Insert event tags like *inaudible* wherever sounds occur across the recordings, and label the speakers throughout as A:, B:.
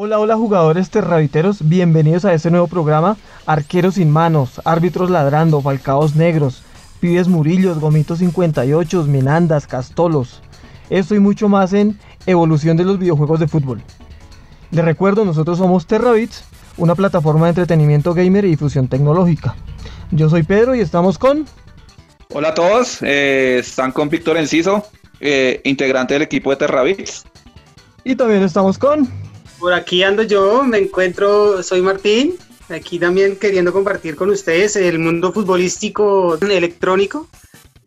A: Hola, hola jugadores terraviteros, bienvenidos a este nuevo programa Arqueros sin manos, árbitros ladrando, falcaos negros, pibes murillos, gomitos 58, minandas, castolos. Esto y mucho más en Evolución de los videojuegos de fútbol. Les recuerdo, nosotros somos Terravits, una plataforma de entretenimiento gamer y difusión tecnológica. Yo soy Pedro y estamos con...
B: Hola a todos, eh, están con Víctor Enciso, eh, integrante del equipo de Terravits.
A: Y también estamos con...
C: Por aquí ando yo, me encuentro, soy Martín, aquí también queriendo compartir con ustedes el mundo futbolístico electrónico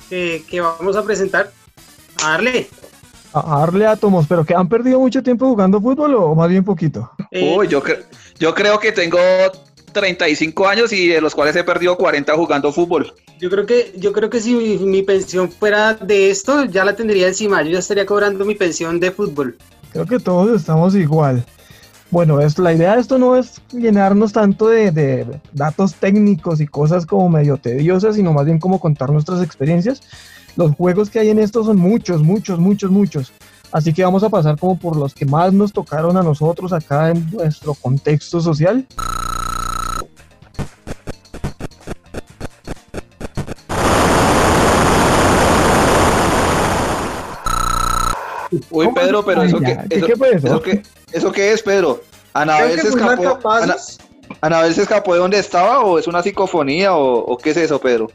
C: que, que vamos a presentar. A darle.
A: A darle átomos, pero que han perdido mucho tiempo jugando fútbol o más bien poquito.
B: Eh, Uy, yo, cre- yo creo que tengo 35 años y de los cuales he perdido 40 jugando fútbol.
C: Yo creo que, yo creo que si mi, mi pensión fuera de esto, ya la tendría encima. Yo ya estaría cobrando mi pensión de fútbol.
A: Creo que todos estamos igual. Bueno, esto, la idea de esto no es llenarnos tanto de, de datos técnicos y cosas como medio tediosas, sino más bien como contar nuestras experiencias. Los juegos que hay en esto son muchos, muchos, muchos, muchos. Así que vamos a pasar como por los que más nos tocaron a nosotros acá en nuestro contexto social.
B: Uy,
A: ¿Cómo
B: Pedro, pero eso que,
A: Ya, ¿qué-
B: eso,
A: qué fue eso?
B: eso que, ¿eso qué es, Pedro? ¿Anabel se escapó? Ana- ¿Anabel se escapó de donde estaba o es una psicofonía o, o qué es eso, Pedro?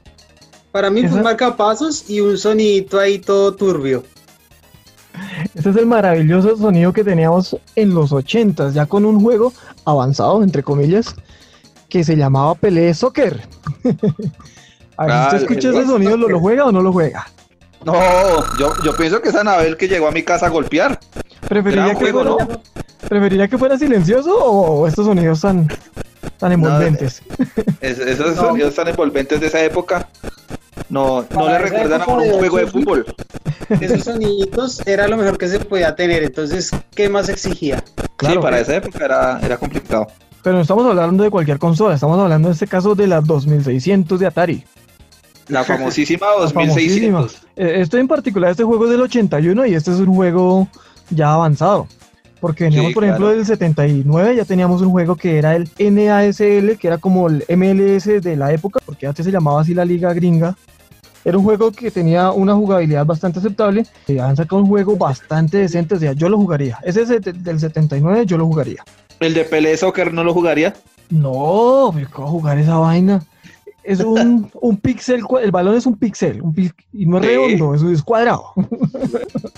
C: Para mí fue un marcapasos y un sonidito ahí todo turbio.
A: Este es el maravilloso sonido que teníamos en los 80s, ya con un juego avanzado, entre comillas, que se llamaba Pelé Soccer. *laughs* A ver,
B: Ah,
A: usted escucha ese sonido, ¿lo, lo juega o no lo juega?
B: No, yo, yo pienso que es Anabel que llegó a mi casa a golpear.
A: ¿Preferiría,
B: Gran
A: que,
B: juego,
A: fuera, ¿preferiría que fuera silencioso o, estos sonidos tan, tan envolventes?
B: Es- esos
C: No.
B: sonidos tan envolventes de esa época no, no le recuerdan a un juego de
C: fútbol. Esos soniditos era lo mejor que se podía tener. Entonces, ¿qué más exigía?
A: Claro,
B: sí, para esa época era, era complicado.
A: pero no estamos hablando de cualquier consola, estamos hablando en este caso de la 2600 de Atari.
B: La famosísima *laughs*
A: La famosísima.
B: 2600.
A: Eh, Este en particular, este juego es del 81 y este es un juego ya avanzado. Porque veníamos,
B: Sí,
A: por ejemplo,
B: claro.
A: del 79, ya teníamos un juego que era el NASL, que era como el MLS de la época, porque antes se llamaba así la liga gringa. Era un juego que tenía una jugabilidad bastante aceptable. Y han sacado un juego bastante decente, o sea, yo lo jugaría. Ese es de- del 79, yo lo jugaría.
B: El de Pelé Soccer no lo jugaría.
A: No, pero ¿cómo jugar esa vaina? Es un, un pixel, cua- el balón es un pi- y no es
B: Sí.
A: redondo, es cuadrado.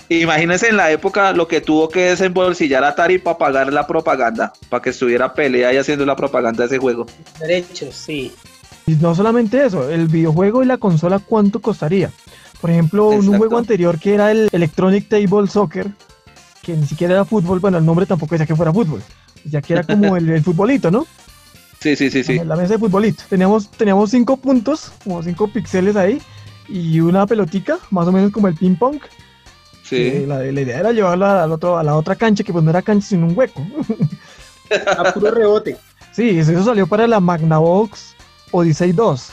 B: Imagínense en la época lo que tuvo que desembolsillar Atari para pagar la propaganda, para que estuviera Pelé ahí haciendo la propaganda de ese juego.
C: Derechos, sí.
A: Y no solamente eso, el videojuego y la consola, ¿cuánto costaría? Por ejemplo, en un juego anterior que era el Electronic Table Soccer, que ni siquiera era fútbol, bueno, el nombre tampoco decía que fuera fútbol, ya que era como *laughs* el, el futbolito, ¿no?
B: Sí, sí, sí, sí.
A: La mesa de futbolito. Teníamos, teníamos cinco puntos, como cinco píxeles ahí, y una pelotica, más o menos como el ping pong.
B: sí.
A: La, la idea era llevarla al otro, a la otra cancha, que pues no era cancha, sino un hueco.
C: A puro rebote. *laughs*
A: Sí, eso eso salió para la Magnavox Odyssey 2.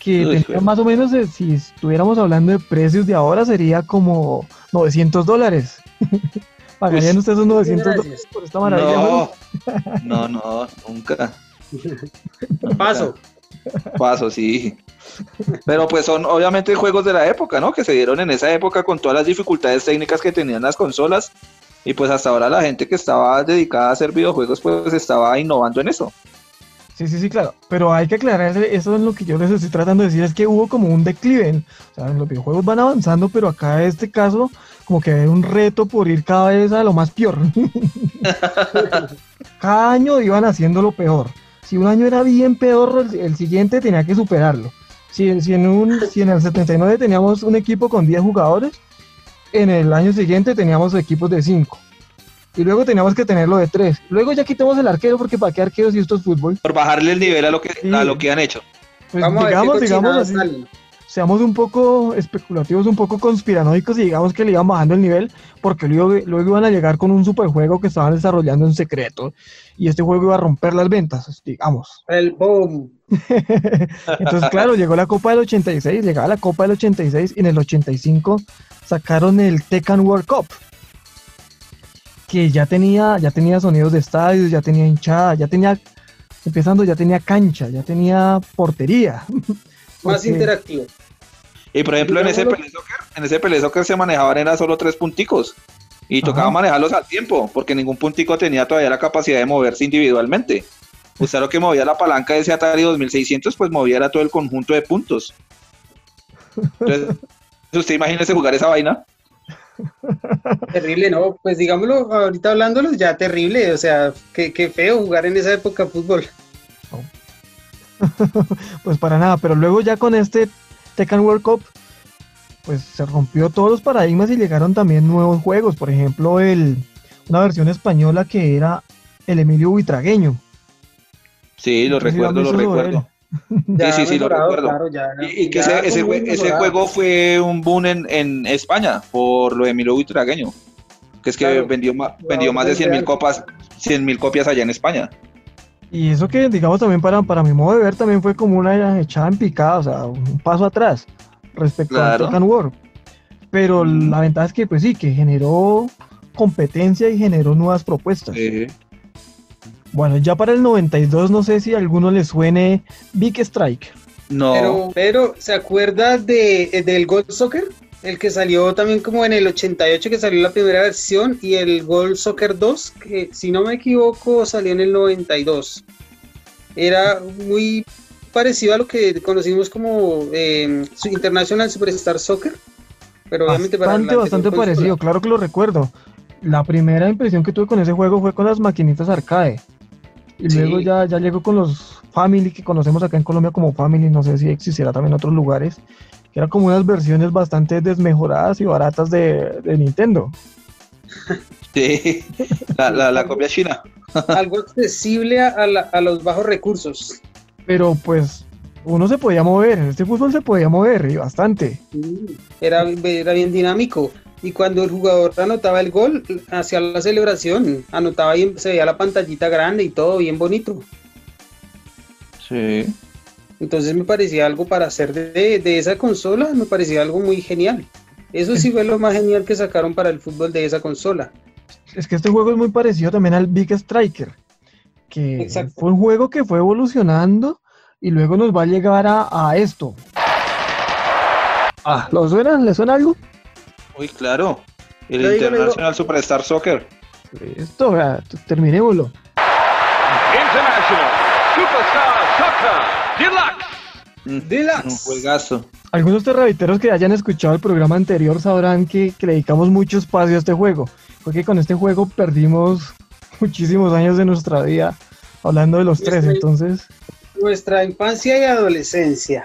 A: Que
B: Uy,
A: tenía
B: joder.
A: más o menos, de- si estuviéramos hablando de precios de ahora, sería como 900 dólares. *laughs* ¿Pagarían ustedes esos 900
C: gracias.
A: dólares por esta maravilla?
B: no, no, nunca. *laughs*
C: Paso.
B: Paso, sí. Pero pues son obviamente juegos de la época, ¿no? Que se dieron en esa época con todas las dificultades técnicas que tenían las consolas. Y pues hasta ahora la gente que estaba dedicada a hacer videojuegos pues estaba innovando en eso.
A: Sí, sí, sí, claro. Pero hay que aclarar, eso es lo que yo les estoy tratando de decir, es que hubo como un declive. O sea, los videojuegos van avanzando, pero acá en este caso, como que hay un reto por ir cada vez a lo más peor. *laughs* cada año iban haciéndolo peor. Si un año era bien peor, el, el siguiente tenía que superarlo. Si, si, en un, si en el 79 teníamos un equipo con 10 jugadores, en el año siguiente teníamos equipos de 5. Y luego teníamos que tenerlo de 3. Luego ya quitamos el arquero porque para qué arquero si esto es fútbol.
B: Por bajarle el nivel a lo que,
A: Sí.
B: a lo que han hecho.
A: Pues
C: Vamos a ver
A: digamos,
C: qué
A: digamos
C: cochinadas
A: así,
C: salen.
A: Seamos un poco especulativos, un poco conspiranoicos y digamos que le iban bajando el nivel porque luego, luego iban a llegar con un superjuego que estaban desarrollando en secreto y este juego iba a romper las ventas, digamos.
C: El boom. *laughs*
A: Entonces, claro, llegó la Copa del 86, llegaba la Copa del 86 y en el 85 sacaron el Tekken World Cup. que ya tenía, ya tenía sonidos de estadios, ya tenía hinchada, ya tenía, empezando, ya tenía cancha, ya tenía portería. *laughs*
C: Más interactivo.
B: Y por ejemplo, en ese, Pelé Soccer, en ese Pelé Soccer se manejaban era solo tres punticos. Y tocaba manejarlos al tiempo, porque ningún puntico tenía todavía la capacidad de moverse individualmente. Usted lo que movía la palanca de ese Atari 2600, pues movía era todo el conjunto de puntos. Entonces, *laughs* usted imagínese jugar esa vaina.
C: Terrible, ¿no? Pues digámoslo, ahorita hablándolo, ya terrible, o sea, qué, qué feo jugar en esa época fútbol. *laughs*
A: pues para nada, pero luego ya con este Tekken World Cup, pues se rompió todos los paradigmas y llegaron también nuevos juegos, por ejemplo, el, una versión española que era el Emilio Buitragueño.
B: Sí, lo recuerdo, lo recuerdo. sí, sí, sí, lo recuerdo. y, que ese, juego fue un boom en, España por lo de Emilio Buitragueño, que es que vendió, vendió más de 100 mil copas, 100 mil copias allá en España.
A: Y eso que, digamos, también para, para mi modo de ver, también fue como una echada en picada, o sea, un paso atrás respecto a Tekken World. Pero la ventaja es que, pues sí, que generó competencia y generó nuevas propuestas. Bueno, ya para el 92 no sé si a alguno le suene Big Strike.
C: No. Pero, ¿se acuerda de, del Gold Soccer? El que salió también como en el 88 que salió la primera versión y el Gold Soccer 2 que si no me equivoco salió en el 92. Era muy parecido a lo que conocimos como eh, International Superstar Soccer.
A: Pero obviamente bastante, bastante parecido, claro que lo recuerdo. La primera impresión que tuve con ese juego fue con las maquinitas arcade. Y luego ya, ya llegó con los Family que conocemos acá en Colombia como Family, no sé si existiera también en otros lugares, que eran como unas versiones bastante desmejoradas y baratas de, Nintendo.
B: Sí, la, copia china.
C: Algo accesible a, a, los bajos recursos.
A: Pero pues uno se podía mover, en este fútbol se podía mover y bastante.
C: Era, era bien dinámico. Y cuando el jugador anotaba el gol, hacía la celebración, anotaba y se veía la pantallita grande y todo bien bonito.
B: Sí.
C: Entonces me parecía algo para hacer de, de, esa consola, me parecía algo muy genial. Eso sí fue lo más genial que sacaron para el fútbol de esa consola.
A: Es que este juego es muy parecido también al Big Striker, que fue un juego que fue evolucionando y luego nos va a llegar a, a esto. Ah, ¿lo suena? ¿Le suena algo?
B: Uy, claro. El International Superstar Soccer.
A: Listo, terminémoslo. International Superstar
B: Soccer Deluxe. Deluxe. Un juegazo.
A: Algunos terraviteros que hayan escuchado el programa anterior sabrán que, le dedicamos mucho espacio a este juego. Porque con este juego perdimos *laughs* muchísimos años de nuestra vida hablando de los tres, entonces.
C: Nuestra infancia y adolescencia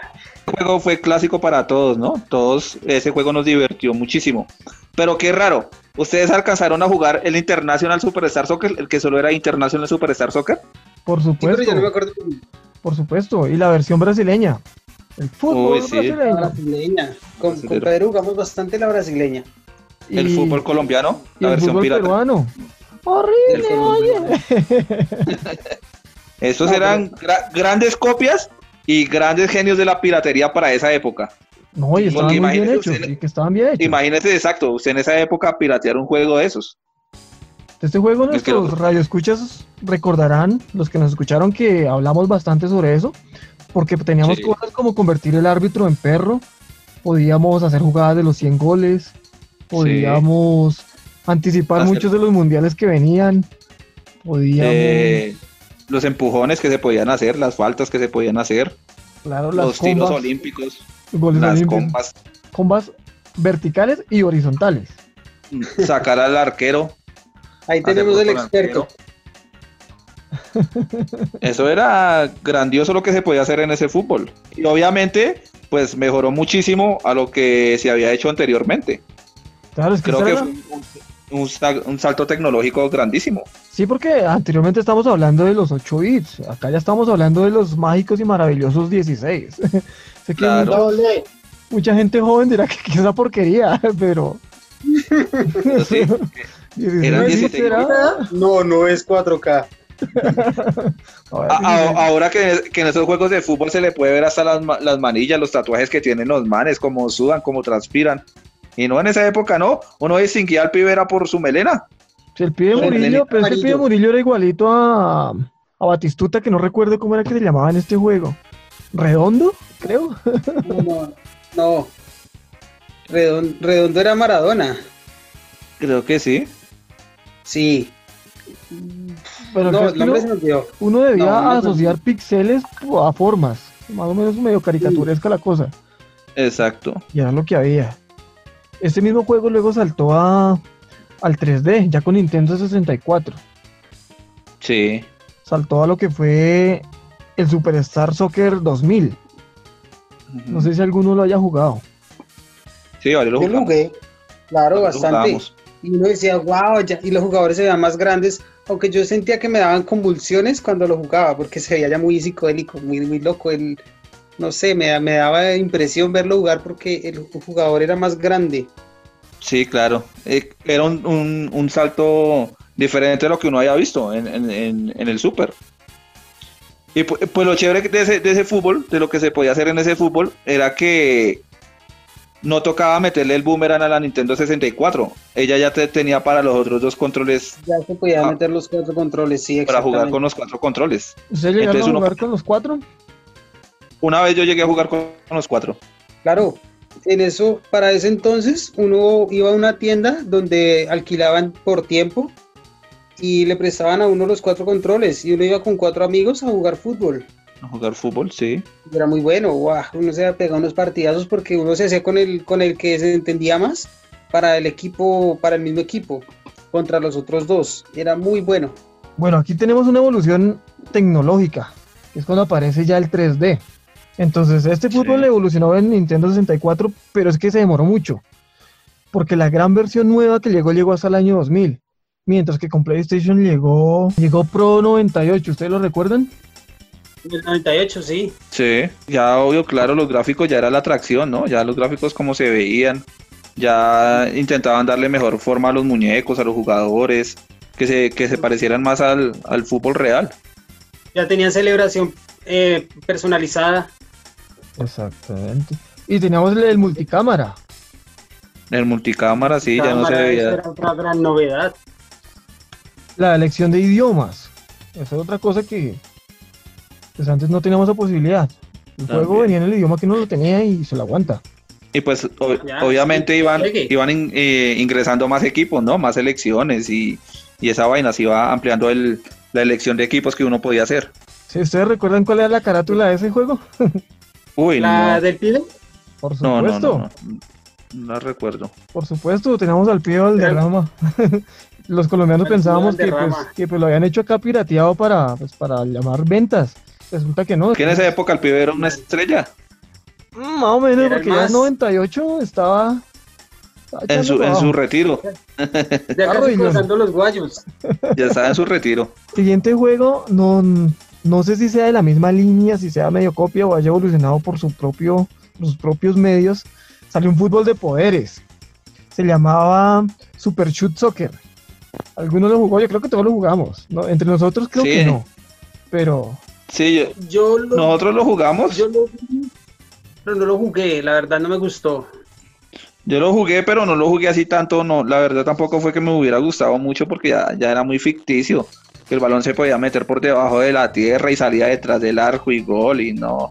B: juego fue clásico para todos, ¿no? Todos, ese juego nos divirtió muchísimo. Pero qué raro, ¿ustedes alcanzaron a jugar el International Superstar Soccer, el que solo era International Superstar Soccer?
A: Por supuesto. Por supuesto, y la versión brasileña. El fútbol
C: brasileño. Con, Pedro jugamos bastante la brasileña.
B: El fútbol colombiano, la versión
A: fútbol peruano. Horrible, oye. *laughs*
B: Esos eran grandes copias y grandes genios de la piratería para esa época.
A: No, y estaban muy bien hechos, que estaban bien hechos.
B: Imagínese, exacto, usted en esa época piratear un juego de esos.
A: Este juego nuestros radioescuchas recordarán, los que nos escucharon, que hablamos bastante sobre eso, porque teníamos cosas como convertir el árbitro en perro, podíamos hacer jugadas de los 100 goles, podíamos anticipar muchos de los mundiales que venían, podíamos... Eh,
B: los empujones que se podían hacer, las faltas que se podían hacer,
A: claro,
B: los tiros olímpicos,
A: las combas. Combas verticales y horizontales.
B: Sacar al arquero.
C: Ahí tenemos el experto.
B: Eso era grandioso lo que se podía hacer en ese fútbol. Y obviamente, pues mejoró muchísimo a lo que se había hecho anteriormente.
A: Claro, es que
B: Creo que fue un, salto tecnológico grandísimo.
A: Sí, porque anteriormente estamos hablando de los 8 bits, acá ya estamos hablando de los mágicos y maravillosos 16. *laughs* sé que mucha, gente joven dirá que, es una porquería, *laughs* pero... *laughs*
C: No, no es 4K. *laughs*
B: ahora que, en esos juegos de fútbol se le puede ver hasta las, las manillas, los tatuajes que tienen los manes, como sudan, como transpiran. Y no en esa época, no. Uno distinguía al pibe era por su melena.
A: Sí, el pibe Murillo, pero es que el pibe. Murillo era igualito a, a Batistuta, que no recuerdo cómo era que se llamaba en este juego. ¿Redondo? Creo.
C: No, no, no. Redon- Redondo era Maradona.
B: Creo que sí.
C: Sí.
A: Pero
C: no, el nombre
A: uno,
C: se
A: debía
C: no, no, no.
A: asociar píxeles a formas. Más o menos medio caricaturesca la cosa.
B: Exacto.
A: Y era lo que había. Este mismo juego luego saltó a, al 3D, ya con Nintendo 64.
B: Sí.
A: Saltó a lo que fue el Superstar Soccer 2000. No sé si alguno lo haya jugado.
B: Sí, vale, lo
C: lo jugué. Claro,
B: Lo
C: bastante.
B: jugábamos.
C: Y uno decía, wow, ya, y los jugadores se veían más grandes, aunque yo sentía que me daban convulsiones cuando lo jugaba, porque se veía ya muy psicodélico, muy, muy loco. El, no sé, me, me daba impresión verlo jugar porque el jugador era más grande.
B: Sí, claro. Eh, era un, un- un salto diferente a lo que uno había visto en, en- el Super. Y pu- pues, lo chévere de ese, de ese fútbol, de lo que se podía hacer en ese fútbol, era que no tocaba meterle el boomerang a la Nintendo 64. Ella ya te- tenía para los otros dos controles
C: Ya se podía
B: Ah.
C: meter los cuatro controles, sí,
B: para jugar con los cuatro controles.
A: ¿Ustedes llegaron
B: Entonces
A: a
B: uno-
A: jugar con los cuatro?
B: Una vez yo llegué a jugar con, con los cuatro.
C: Claro, en eso, para ese entonces, uno iba a una tienda donde alquilaban por tiempo y le prestaban a uno los cuatro controles y uno iba con cuatro amigos a jugar fútbol.
B: A jugar fútbol, sí.
C: Era muy bueno, guau, uno se pegaba unos partidazos porque uno se hacía con el, con el que se entendía más para el equipo, para el mismo equipo, contra los otros dos. Era muy bueno.
A: Bueno, aquí tenemos una evolución tecnológica, que es cuando aparece ya el 3D. Entonces, este fútbol
B: Sí.
A: evolucionó en Nintendo 64, pero es que se demoró mucho, porque la gran versión nueva que llegó llegó hasta el año 2000, mientras que con PlayStation llegó, llegó Pro 98, ¿ustedes lo recuerdan?
C: En el 98, sí.
B: Sí, ya obvio, claro, los gráficos ya era la atracción, ¿no? Ya los gráficos como se veían, ya intentaban darle mejor forma a los muñecos, a los jugadores, que se, que se parecieran más al, al fútbol real.
C: Ya tenían celebración eh, personalizada.
A: Exactamente. Y teníamos el, multicámara.
B: El multicámara sí, ya no se veía.
C: Era otra gran novedad.
A: La elección de idiomas. Esa es otra cosa que pues antes no teníamos esa posibilidad. El juego venía en el idioma que uno lo tenía y se lo aguanta.
B: Y pues o-
C: Ya,
B: obviamente
C: sí,
B: iban, iban in- eh, ingresando más equipos, ¿no? Más selecciones y, y esa vaina se iba ampliando el, la elección de equipos que uno podía hacer.
A: ¿Sí, ¿Ustedes recuerdan cuál era la carátula de ese juego? *laughs*
B: Uy,
C: La
B: no,
C: del pibe.
A: Por
B: no, no,
A: supuesto,
B: no, no, no la recuerdo.
A: por supuesto, teníamos al pie del
C: Era-
A: derrama. *laughs* Los colombianos pensábamos
C: Pío
A: que pues, que pues lo habían hecho acá pirateado para, pues, para llamar ventas. Resulta que no.
B: Que en esa época el pibe era una estrella.
A: Mm, Más o menos,
C: Era
A: porque ya en
C: más.
A: 98 estaba... estaba
B: En su, en su retiro. *laughs*
C: Ya *laughs* casi
A: Arroyo.
C: cruzando los guayos.
B: Ya estaba en su retiro.
A: Siguiente juego, no, no sé si sea de la misma línea, si sea medio copia o haya evolucionado por su propio, por sus propios medios. Salió un fútbol de poderes. Se llamaba Super Shoot Soccer. ¿Alguno lo jugó? Yo creo que todos lo jugamos. ¿no? Entre nosotros creo
B: Sí.
A: que no. Pero
B: Sí, yo-
C: Yo lo,
B: nosotros lo jugamos.
C: yo lo pero no lo jugué, la verdad no me gustó.
B: Yo lo jugué, pero no lo jugué así tanto, no, la verdad tampoco fue que me hubiera gustado mucho porque ya, ya era muy ficticio, que el balón se podía meter por debajo de la tierra y salía detrás del arco y gol y no.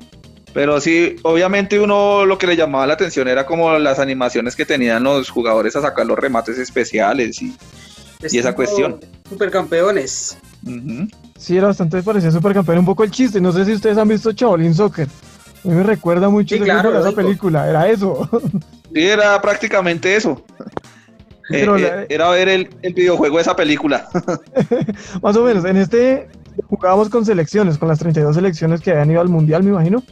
B: Pero sí, obviamente uno lo que le llamaba la atención era como las animaciones que tenían los jugadores a sacar los remates especiales y Y esa cuestión.
C: Supercampeones.
A: Sí era bastante parecido a Supercampeón. Un poco el chiste. No sé si ustedes han visto Chaolin Soccer. A mí me recuerda mucho
C: Sí, claro,
A: esa película. Era eso.
B: Sí, era prácticamente eso. *laughs* Eh, eh,
A: la-
B: era ver el, el videojuego de esa película. *laughs*
A: Más o menos, en este jugábamos con selecciones, con las 32 selecciones que habían ido al mundial, me imagino,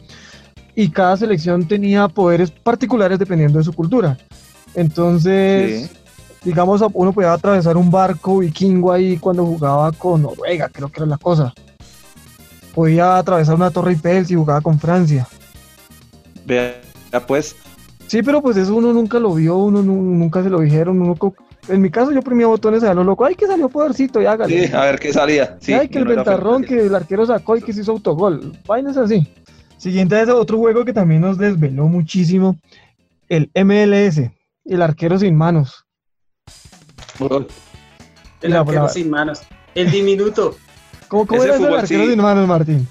A: y cada selección tenía poderes particulares dependiendo de su cultura. Entonces,
B: Sí.
A: Digamos, uno podía atravesar un barco vikingo ahí cuando jugaba con Noruega, creo que era la cosa. Podía atravesar una torre Eiffel si jugaba con Francia.
B: Vea, pues,
A: Sí, pero pues eso uno nunca lo vio, uno nu- nunca se lo dijeron. Uno en mi caso yo primía botones a lo loco. ¡Ay, que salió podercito! Y hágale.
B: sí, a ver qué salía. Sí,
A: Ay, que el ventarrón que el arquero sacó y que se hizo autogol. Vainas así. Siguiente a ese otro juego que también nos desveló muchísimo. El MLS. El arquero sin manos.
C: El
A: La-
C: arquero
A: la-
C: sin manos. El diminuto.
A: ¿Cómo, cómo
B: Ese
A: era eso del
B: fútbol,
A: arquero
B: sí.
A: sin manos, Martín?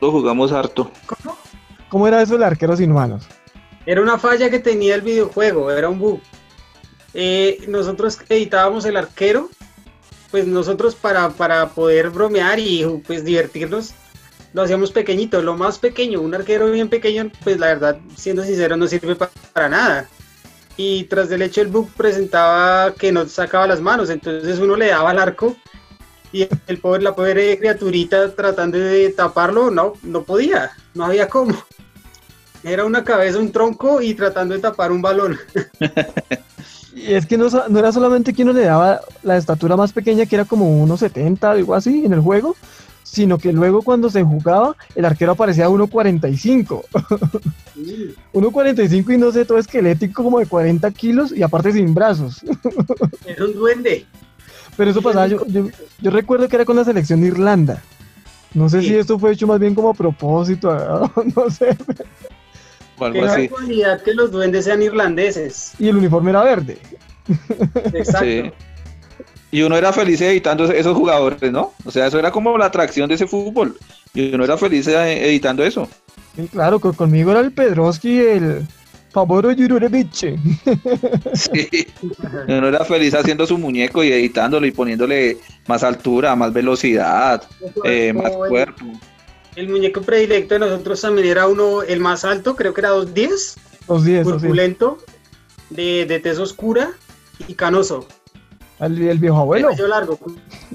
B: Lo jugamos harto.
C: ¿Cómo?
A: ¿Cómo era eso del arquero sin manos?
C: Era una falla que tenía el videojuego, era un bug. Eh, nosotros editábamos el arquero, pues nosotros para, para poder bromear y pues divertirnos, lo hacíamos pequeñito, lo más pequeño, un arquero bien pequeño, pues la verdad, siendo sincero, no sirve pa- para nada. Y tras del hecho el bug presentaba que no sacaba las manos, entonces uno le daba al arco y el pobre, la pobre criaturita tratando de taparlo, no, no podía, no había cómo. Era una cabeza, un tronco y tratando de tapar un balón. *laughs*
A: Y es que no, no era solamente que uno le daba la estatura más pequeña, que era como 1,70, algo así, en el juego, sino que luego cuando se jugaba, el arquero aparecía a 1,45. 1,45 y no sé, todo esquelético, como de 40 kilos y aparte sin brazos.
C: Era un duende.
A: Pero eso pasaba, yo, yo, yo recuerdo que era con la selección de Irlanda. No sé
C: Sí.
A: si esto fue hecho más bien como a propósito, *laughs* no sé.
B: O algo
C: Qué
B: así.
C: casualidad que los duendes sean irlandeses.
A: Y el uniforme era verde.
C: Exacto.
B: Sí. Y uno era feliz editando esos jugadores, ¿no? O sea, eso era como la atracción de ese fútbol. Y uno era feliz eh, editando eso.
A: Sí, claro, con- conmigo era el Pedroski, el Favoro Yururevich. *laughs*
B: Sí. Uno era feliz haciendo su muñeco y editándolo y poniéndole más altura, más velocidad, eh, más
C: el-
B: cuerpo.
C: El muñeco predilecto de nosotros también era uno, el más alto, creo que era 210,
A: Los 10, los 10.
C: corpulento, de, de tez oscura y canoso.
A: El, el viejo abuelo.
C: Cabello largo.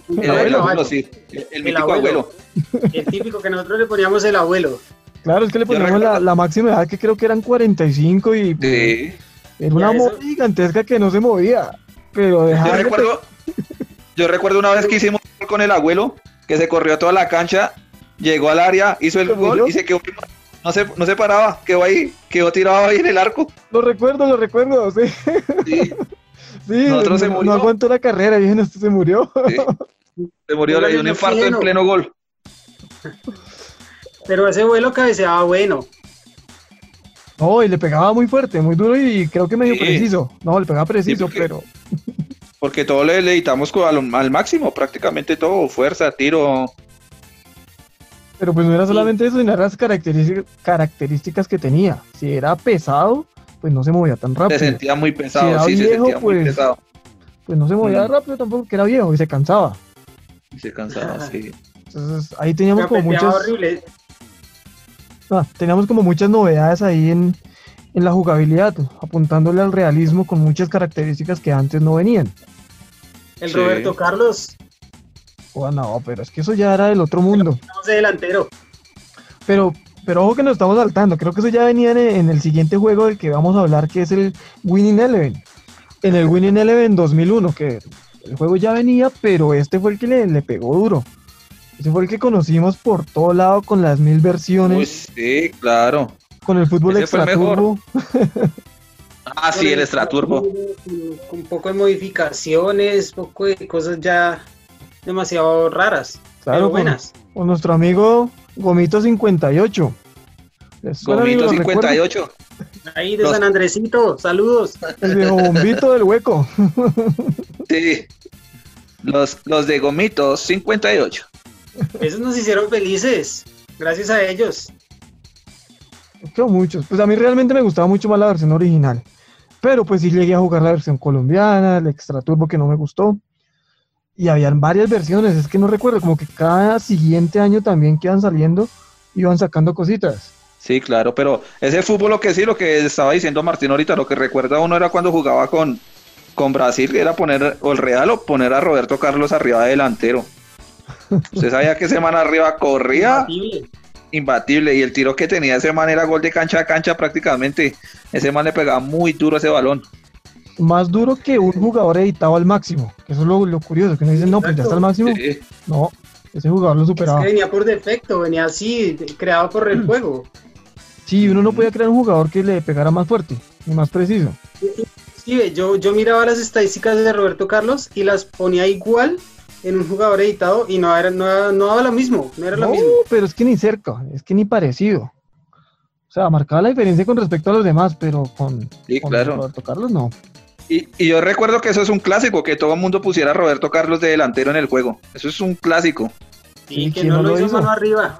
C: un
B: El abuelo, sí. El, el
C: El
B: mítico
C: abuelo.
B: abuelo.
C: El típico que nosotros le poníamos el abuelo.
A: Claro, es que le
B: Yo
A: poníamos la, máxima edad que creo que eran 45 y
B: Sí.
A: era una moto gigantesca que no se movía. Pero
B: Yo
A: dejaba
B: recuerdo, *laughs* yo recuerdo una vez que hicimos un gol con el abuelo, que se corrió toda la cancha, llegó al área, hizo el
A: ¿Se
B: gol y se quedó, no se, no se paraba, quedó ahí, quedó tirado ahí en el arco.
A: Lo recuerdo, lo recuerdo, sí.
B: Sí, *laughs*
A: Sí,
B: Nosotros se
A: no,
B: murió.
A: no aguantó la carrera, dije, no, este se murió.
B: sí. Se murió, le dio un infarto en pleno gol. *laughs*
C: Pero ese vuelo cabeceaba bueno.
A: No, y le pegaba muy fuerte, muy duro y creo que medio
B: Sí.
A: preciso. No, le pegaba preciso,
B: porque-
A: pero *laughs*
B: Porque todo le, le editamos al, al máximo, prácticamente todo, fuerza, tiro.
A: pero pues no era
C: Sí.
A: solamente eso, sino las características, características que tenía. Si era pesado, pues no se movía tan
B: Se
A: rápido.
B: sentía muy pesado,
A: era
B: sí, se
A: viejo,
B: sentía muy
A: pues,
B: pesado.
A: Pues no se movía
B: Mm.
A: rápido tampoco, que era viejo y se cansaba.
B: Y se cansaba, sí.
A: Entonces ahí teníamos como muchas,
C: horrible.
A: ah, teníamos como muchas novedades ahí en, en la jugabilidad, apuntándole al realismo con muchas características que antes no venían.
C: El
B: Sí.
C: Roberto Carlos,
A: Oh, no, pero es que eso ya era del otro mundo.
C: estamos de delantero.
A: Pero, pero ojo que nos estamos saltando. Creo que eso ya venía en, en el siguiente juego del que vamos a hablar, que es el Winning Eleven. En el Winning Eleven 2001, que el juego ya venía, pero este fue el que le, le pegó duro. Ese fue el que conocimos por todo lado con las mil versiones,
B: Uy, sí, claro.
A: con el fútbol
B: ese fue el
A: extra
B: mejor.
A: turbo. *laughs*
B: Ah, sí, el Straturbo.
C: Con, con un poco de modificaciones, poco de cosas ya demasiado raras.
A: Claro,
C: pero
A: con,
C: buenas.
A: con nuestro amigo Gomito 58. ¿Les suena, amigo?
B: Gomito
A: ¿Lo recuerdan?
B: 58.
C: Ahí de
B: Los-
C: San Andresito, saludos.
A: El viejo bombito del hueco. *laughs*
B: Sí. Los, los de Gomito 58.
C: Esos nos hicieron felices. Gracias a ellos.
A: Creo muchos. Pues a mí realmente me gustaba mucho más la versión original. Pero pues sí llegué a jugar la versión colombiana, el Extra Turbo que no me gustó. Y habían varias versiones, es que no recuerdo, como que cada siguiente año también que iban saliendo, iban sacando cositas.
B: Sí, claro, pero ese fútbol lo que sí, lo que estaba diciendo Martín ahorita, lo que recuerda uno era cuando jugaba con, con Brasil, que era poner, o el Real, o poner a Roberto Carlos arriba de delantero. Usted sabía que ese man arriba corría
C: Imbatible.
B: imbatible y el tiro que tenía ese man era gol de cancha a cancha prácticamente. Ese man le pegaba muy duro ese balón.
A: Más duro que un jugador editado al máximo. que Eso es lo, lo curioso, que no dicen, no, pues ya está al máximo.
B: Sí,
A: No, ese jugador lo
C: Es
A: superaba.
C: que venía por defecto, venía así, creado por el juego.
A: Sí, uno no podía crear un jugador que le pegara más fuerte, ni más preciso.
C: Sí, ve, yo, yo miraba las estadísticas de Roberto Carlos y las ponía igual en un jugador editado y no era, no, no daba lo mismo, no era lo
A: No,
C: mismo.
A: pero es que ni cerca, es que ni parecido. O sea, marcaba la diferencia con respecto a los demás, pero con,
B: Sí,
A: con
B: claro.
A: Roberto Carlos no.
B: Y, y yo recuerdo que eso es un clásico, que todo el mundo pusiera a Roberto Carlos de delantero en el juego. Eso es un clásico.
C: Y
A: Sí,
C: que
A: ¿quién
C: no
A: no
C: lo hizo
A: hizo?
C: mano arriba.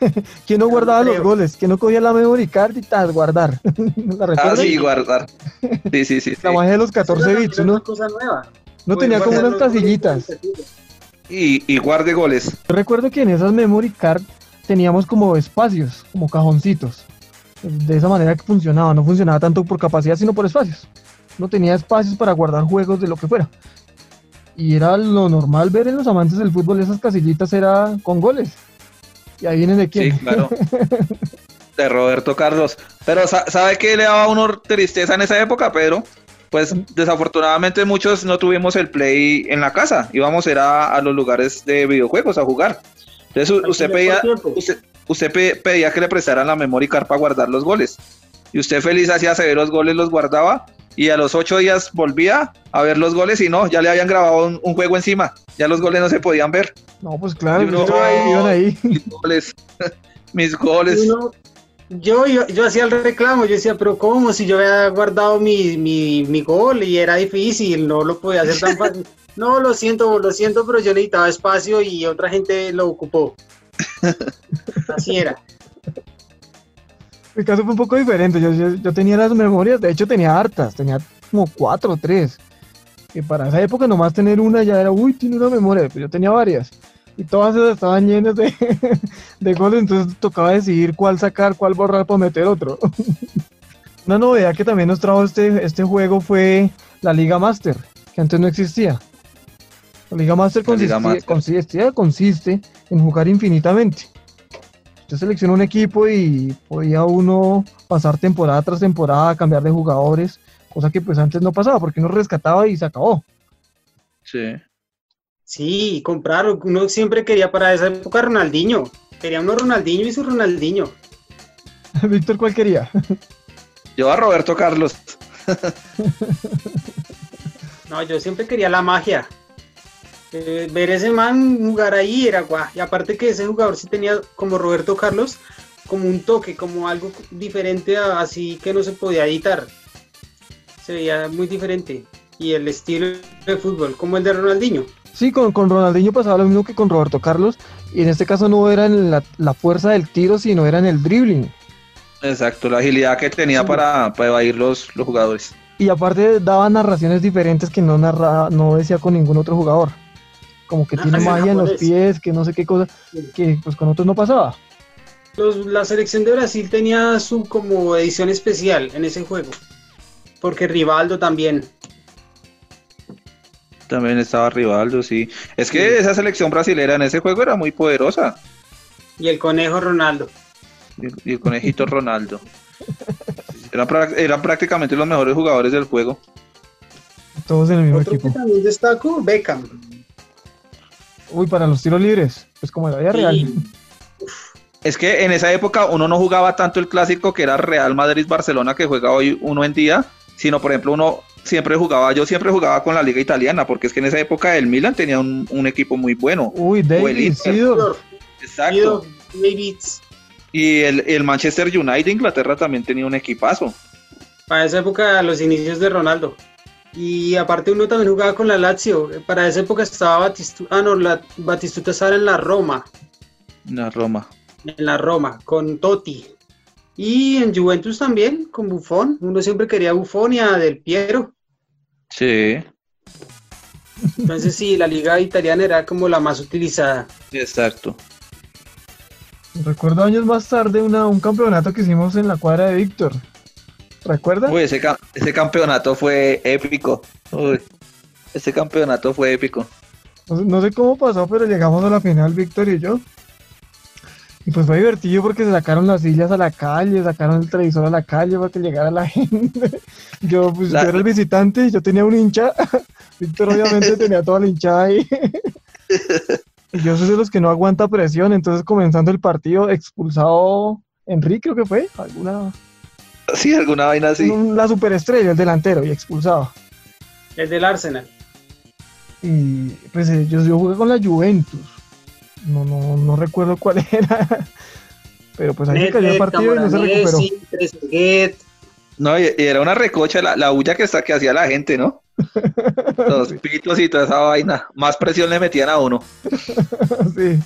C: *laughs*
A: ¿Quién no guardaba los goles? ¿Quién no cogía la memory card y tal, guardar? *laughs* ¿La
B: Ah, sí, guardar. Sí, sí, sí. sí.
A: La magia de los 14
C: Eso
A: bits, ¿no?
C: una cosa nueva.
A: No
C: Poder
A: tenía como unas casillitas.
B: Y, y guarde goles.
A: Yo recuerdo que en esas memory card teníamos como espacios, como cajoncitos. De esa manera que funcionaba, no funcionaba tanto por capacidad, sino por espacios. No tenía espacios para guardar juegos de lo que fuera. Y era lo normal ver en los amantes del fútbol esas casillitas era con goles. Y ahí vienen de
B: Sí,
A: quién.
B: claro. *laughs* De Roberto Carlos. Pero sa- ¿sabe qué le daba a uno tristeza en esa época, Pedro? Pues desafortunadamente muchos no tuvimos el play en la casa. Íbamos era a los lugares de videojuegos a jugar. Entonces usted pedía, usted, usted pe- pedía que le prestaran la memory card para guardar los goles. Y usted feliz hacía severos goles, los guardaba. Y a los ocho días volvía a ver los goles y no, ya le habían grabado un, un juego encima. Ya los goles no se podían ver.
A: No, pues claro,
B: Y uno,
A: iban ahí, iban ahí.
B: Mis goles. *laughs* Mis goles.
C: Uno- yo, yo, yo hacía el reclamo, yo decía, pero ¿cómo? Si yo había guardado mi, mi, mi gol y era difícil, no lo podía hacer tan fácil. *laughs* No, lo siento, lo siento, pero yo necesitaba espacio y otra gente lo ocupó. *laughs* Así era.
A: Mi caso fue un poco diferente. Yo, yo, yo tenía las memorias, de hecho tenía hartas, tenía como cuatro o tres. Que para esa época nomás tener una ya era, uy, tiene una memoria, pero yo tenía varias. Y todas esas estaban llenas de, *laughs* de goles, entonces tocaba decidir cuál sacar, cuál borrar para meter otro. *laughs* Una novedad que también nos trajo este, este juego fue la Liga Master, que antes no existía. La Liga Master
B: La Liga Master.
A: consistía- consiste en jugar infinitamente. Usted selecciona un equipo y podía uno pasar temporada tras temporada, cambiar de jugadores, cosa que pues antes no pasaba, porque uno rescataba y se acabó.
B: Sí.
C: Sí, compraron. Uno siempre quería para esa época Ronaldinho. Quería uno Ronaldinho y su Ronaldinho. *laughs*
A: Víctor, ¿cuál quería?
B: Yo a Roberto Carlos. *laughs*
C: No, yo siempre quería la magia. Eh, ver ese man jugar ahí era guau. Y aparte que ese jugador sí tenía, como Roberto Carlos, como un toque, como algo diferente a- así que no se podía editar. Se veía muy diferente. Y el estilo de fútbol, como el de Ronaldinho.
A: Sí, con, con Ronaldinho pasaba lo mismo que con Roberto Carlos, y en este caso no era en la, la fuerza del tiro, sino era en el dribbling.
B: Exacto, la agilidad que tenía
A: Sí.
B: para, para evadir los, los jugadores.
A: Y aparte daba narraciones diferentes que no narraba, no decía con ningún otro jugador. Como que
C: Ah,
A: tiene *laughs*
C: en
A: magia en los pies, que no sé qué cosa, que pues con otros no pasaba.
C: Los- la selección de Brasil tenía su como edición especial en ese juego. Porque Rivaldo también.
B: También estaba Rivaldo, sí. Es que
C: Sí.
B: esa selección brasilera en ese juego era muy poderosa.
C: Y el conejo Ronaldo.
B: Y, y el conejito Ronaldo. Eran, eran prácticamente los mejores jugadores del juego.
A: Todos en el mismo
C: Otro
A: equipo.
C: que también destaco, Beckham.
A: Uy, para los tiros libres, pues como en la vida real.
B: Es que en esa época uno no jugaba tanto el clásico que era Real Madrid-Barcelona que juega hoy uno en día, sino por ejemplo uno siempre jugaba, yo siempre jugaba con la liga italiana, porque es que en esa época el Milan tenía un, un equipo muy bueno.
A: Uy. Sidor.
B: Exacto. Y el, el Manchester United de Inglaterra también tenía un equipazo.
C: Para esa época, los inicios de Ronaldo. Y aparte uno también jugaba con la Lazio. Para esa época estaba Batistuta. Ah, no, la, Batistuta estaba en la Roma.
B: La Roma.
C: En la Roma, con Totti. Y en Juventus también, con Buffon. Uno siempre quería Buffon y a Del Piero.
B: Sí,
C: Entonces sí, la liga italiana era como la más utilizada.
B: exacto.
A: Recuerdo años más tarde una, un campeonato que hicimos en la cuadra de Víctor. ¿Recuerda?
B: Uy, ese, ca- ese campeonato fue épico. Uy, ese campeonato fue épico.
A: No, sé- no sé cómo pasó, pero llegamos a la final, Víctor y yo. Y pues fue divertido porque se sacaron las sillas a la calle, sacaron el televisor a la calle para que llegara la *laughs* gente. Yo, pues,
B: La-
A: yo era el visitante y yo tenía un hincha. *laughs* Víctor obviamente *laughs* tenía toda la hinchada ahí. Y yo soy de los que no aguanta presión, entonces comenzando el partido, expulsado Enrique, creo que fue, alguna, *laughs*
B: Sí, alguna vaina así.
A: la superestrella, el delantero, y expulsado.
C: El del Arsenal.
A: Y pues eh, yo, yo jugué con la Juventus. No, no, no recuerdo cuál *laughs* era. Pero pues ahí se cayó el partido y no se recuperó.
B: No, y, era una recocha la, la bulla que, está, que hacía la gente, ¿no? Los *laughs* pitos y toda esa vaina. Más presión le metían a uno. *laughs* Sí.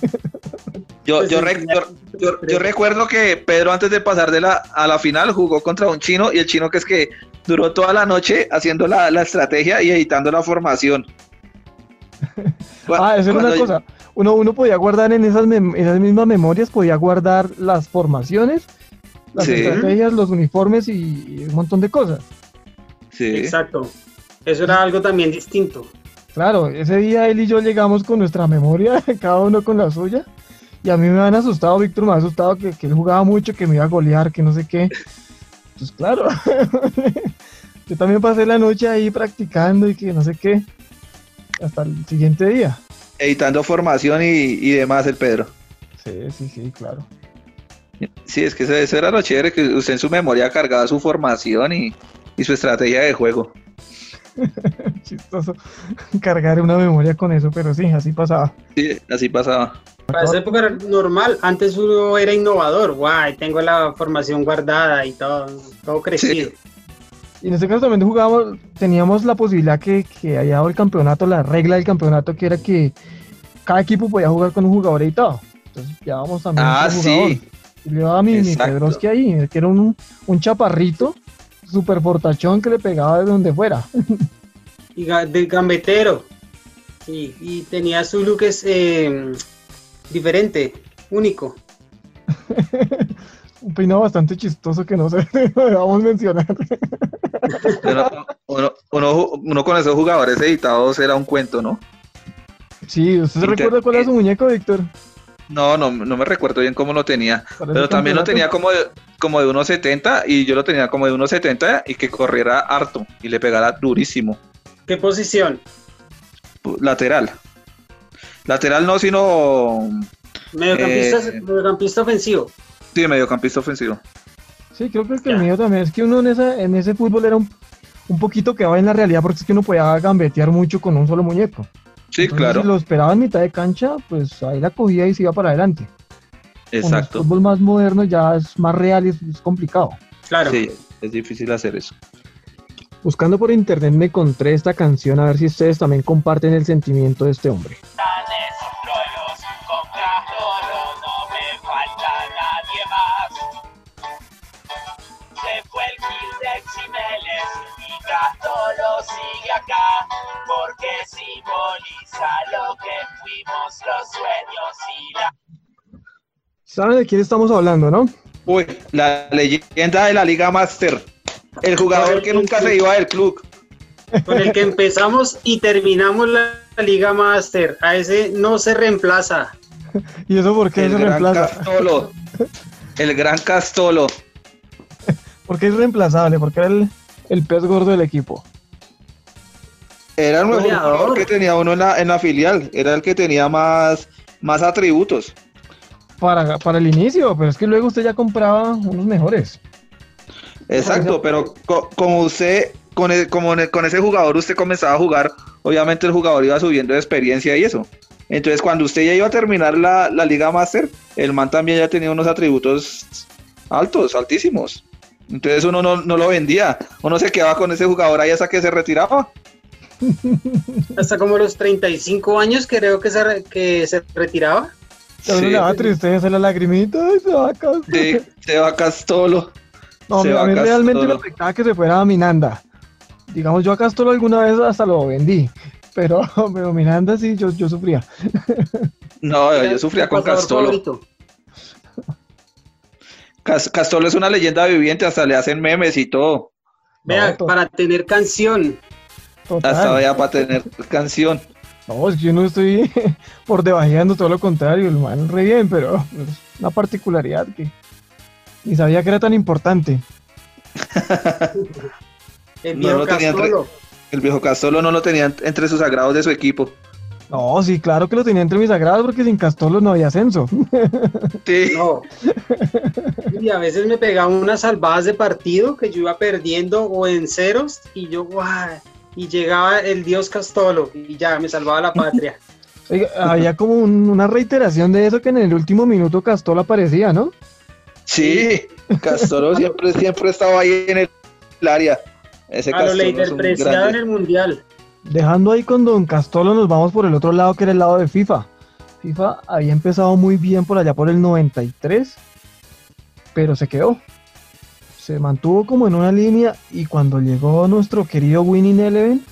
B: Yo, pues yo, yo, recuerdo que Pedro antes de pasar de la, a la final jugó contra un chino y el chino que es que duró toda la noche haciendo la, estrategia y editando la formación. *laughs*
A: ah, esa es una cosa. Uno, uno podía guardar en esas, esas mismas memorias, podía guardar las formaciones, las estrategias, los uniformes y, un montón de cosas.
C: Sí. Exacto. Eso era algo también distinto.
A: Claro, ese día él y yo llegamos con nuestra memoria, *laughs* cada uno con la suya. Y a mí me han asustado, Víctor me ha asustado que, él jugaba mucho, que me iba a golear, que no sé qué. Pues claro, *laughs* yo también pasé la noche ahí practicando y que no sé qué, hasta el siguiente día.
B: Editando formación y, demás el Pedro.
A: Sí, sí, sí, claro.
B: Sí, es que eso, era lo chévere, que usted en su memoria cargaba su formación y, y su estrategia de juego. *laughs*
A: Chistoso cargar una memoria con eso, pero sí, así pasaba.
B: Sí, así pasaba.
C: Para esa época normal, antes uno era innovador, guay, tengo la formación guardada y todo, todo crecido.
A: Y en este caso también jugábamos, teníamos la posibilidad que, que haya dado el campeonato, la regla del campeonato que era que cada equipo podía jugar con un jugador editado. Entonces llevábamos también
B: ah,
A: un
B: jugador.
A: Sí. Y le daba mi, mi Pedroski ahí, que era un, un chaparrito super portachón que le pegaba de donde fuera. *laughs*
C: y de gambetero. y tenía su look es, eh, diferente, único. *laughs*
A: Un peinado bastante chistoso que no sé, *laughs* debamos mencionar.
B: uno, con esos jugadores editados era un cuento, ¿no?
A: Sí, ¿usted se recuerda cuál era su muñeco, Víctor?
B: No, no, no me recuerdo bien cómo lo tenía. Pero también lo tenía como de, como de 1.70 y yo lo tenía como de 1.70 y que corriera harto y le pegara durísimo.
C: ¿Qué posición?
B: Lateral. Lateral no, sino.
C: Mediocampista, eh, mediocampista ofensivo.
B: Sí, mediocampista ofensivo.
A: Sí, creo que el mío también. Es que uno en, esa, en ese fútbol era un, un poquito que va en la realidad porque es que uno podía gambetear mucho con un solo muñeco.
B: Sí, claro.
A: Si lo esperaba en mitad de cancha, pues ahí la cogía y se iba para adelante.
B: Exacto.
A: el fútbol más moderno ya es más real y es, es complicado.
B: Claro. Sí, es difícil hacer eso.
A: Buscando por internet me encontré esta canción a ver si ustedes también comparten el sentimiento de este hombre. Los sueños y la... ¿Saben de quién estamos hablando, no?
B: Uy, la leyenda de la Liga Master. El jugador que nunca se iba del club.
C: Con el que empezamos y terminamos la Liga Master. A ese no se reemplaza. *laughs*
A: ¿Y eso por qué
B: el
A: se
B: gran
A: reemplaza?
B: Castolo. El gran Castolo. *laughs*
A: ¿Por qué es reemplazable? Porque era el, el pez gordo del equipo.
B: Era el mejor jugador que tenía uno en la, en la filial. Era el que tenía más, más atributos.
A: Para, para el inicio, pero es que luego usted ya compraba unos mejores.
B: Exacto, pero como usted, con, e, como con ese jugador usted comenzaba a jugar, obviamente el jugador iba subiendo de experiencia y eso. Entonces cuando usted ya iba a terminar la, Liga Master, el man también ya tenía unos atributos altos, altísimos. Entonces uno no, lo vendía, uno se quedaba con ese jugador ahí hasta que se retiraba. *laughs*
C: Hasta como los 35 años creo que se, que se retiraba.
A: Sí. Le daba tristeza la lagrimita, se va Castolo.
B: Sí, se va Castolo.
A: No, a mí realmente me afectaba que se fuera a Minanda. Digamos, yo a Castolo alguna vez hasta lo vendí, pero, *laughs* pero Minanda sí, yo, yo sufría. *laughs*
B: No, yo sufría con Castolo. Castolo es una leyenda viviente, hasta le hacen memes y todo.
C: Vea, para tener canción.
B: Hasta ya para tener canción.
A: No, es que yo no estoy *laughs* por debajeando, todo lo contrario, el man re bien, pero es una particularidad que ni sabía que era tan importante. *laughs*
C: el viejo Castolo.
B: el viejo Castolo no lo tenía entre sus sagrados de su equipo.
A: No, sí, claro que lo tenía entre mis sagrados porque sin Castolo no había ascenso. *laughs*
B: Sí.
C: No. Y a veces me pegaban unas salvadas de partido que yo iba perdiendo o en ceros y yo, guau, y llegaba el dios Castolo y ya me salvaba la patria. *laughs*
A: había como una reiteración de eso que en el último minuto Castolo aparecía, ¿no?
B: Sí, Castolo siempre, siempre estaba ahí en el área. Ese
C: A lo
B: un
C: preciado en el mundial.
A: Dejando ahí con Don Castolo, nos vamos por el otro lado, que era el lado de FIFA. FIFA había empezado muy bien por allá por el 93, pero se quedó. Se mantuvo como en una línea y cuando llegó nuestro querido Winning Eleven,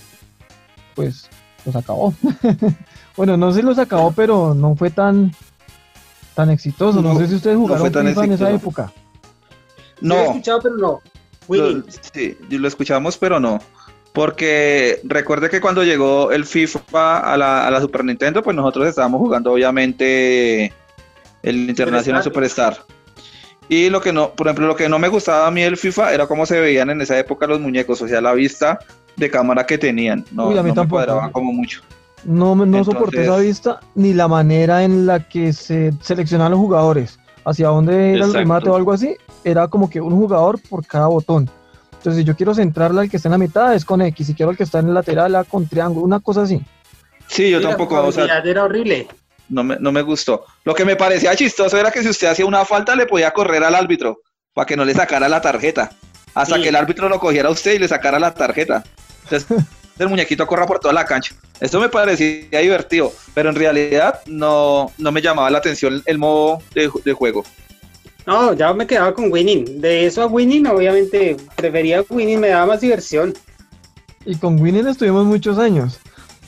A: pues los acabó. *laughs* bueno, no sé si los acabó, pero no fue tan tan exitoso. No,
B: No,
A: sé si ustedes
B: no
A: jugaron
B: tan
A: FIFA en esa época.
C: Lo he
B: No,
C: escuchado, pero no. Winning.
B: Lo, sí, lo escuchamos, pero no. Porque recuerde que cuando llegó el FIFA a la, a la Super Nintendo, pues nosotros estábamos jugando obviamente el International Superstar. Y lo que no, por ejemplo, lo que no me gustaba a mí del FIFA era cómo se veían en esa época los muñecos, o sea, la vista de cámara que tenían. No,
A: Uy, a mí
B: no me
A: tampoco.
B: cuadraba como mucho.
A: No, me- no soporté esa vista ni la manera en la que se seleccionaban los jugadores, hacia dónde era el remate o algo así. Era como que un jugador por cada botón. Entonces, si yo quiero centrarla al que está en la mitad, es con X. Si quiero al que está en el lateral, la con triángulo, una cosa así.
B: Sí, yo tampoco, o sea,
C: era horrible.
B: No me, no me gustó. Lo que me parecía chistoso era que si usted hacía una falta le podía correr al árbitro para que no le sacara la tarjeta. Hasta
C: Sí.
B: que el árbitro lo cogiera a usted y le sacara la tarjeta. Entonces *laughs* el muñequito corra por toda la cancha. Esto me parecía divertido, pero en realidad no, no me llamaba la atención el modo de, ju- de juego.
C: No, ya me quedaba con Winning. De eso a Winning, obviamente, prefería Winning, me daba más diversión.
A: Y con Winning estuvimos muchos años.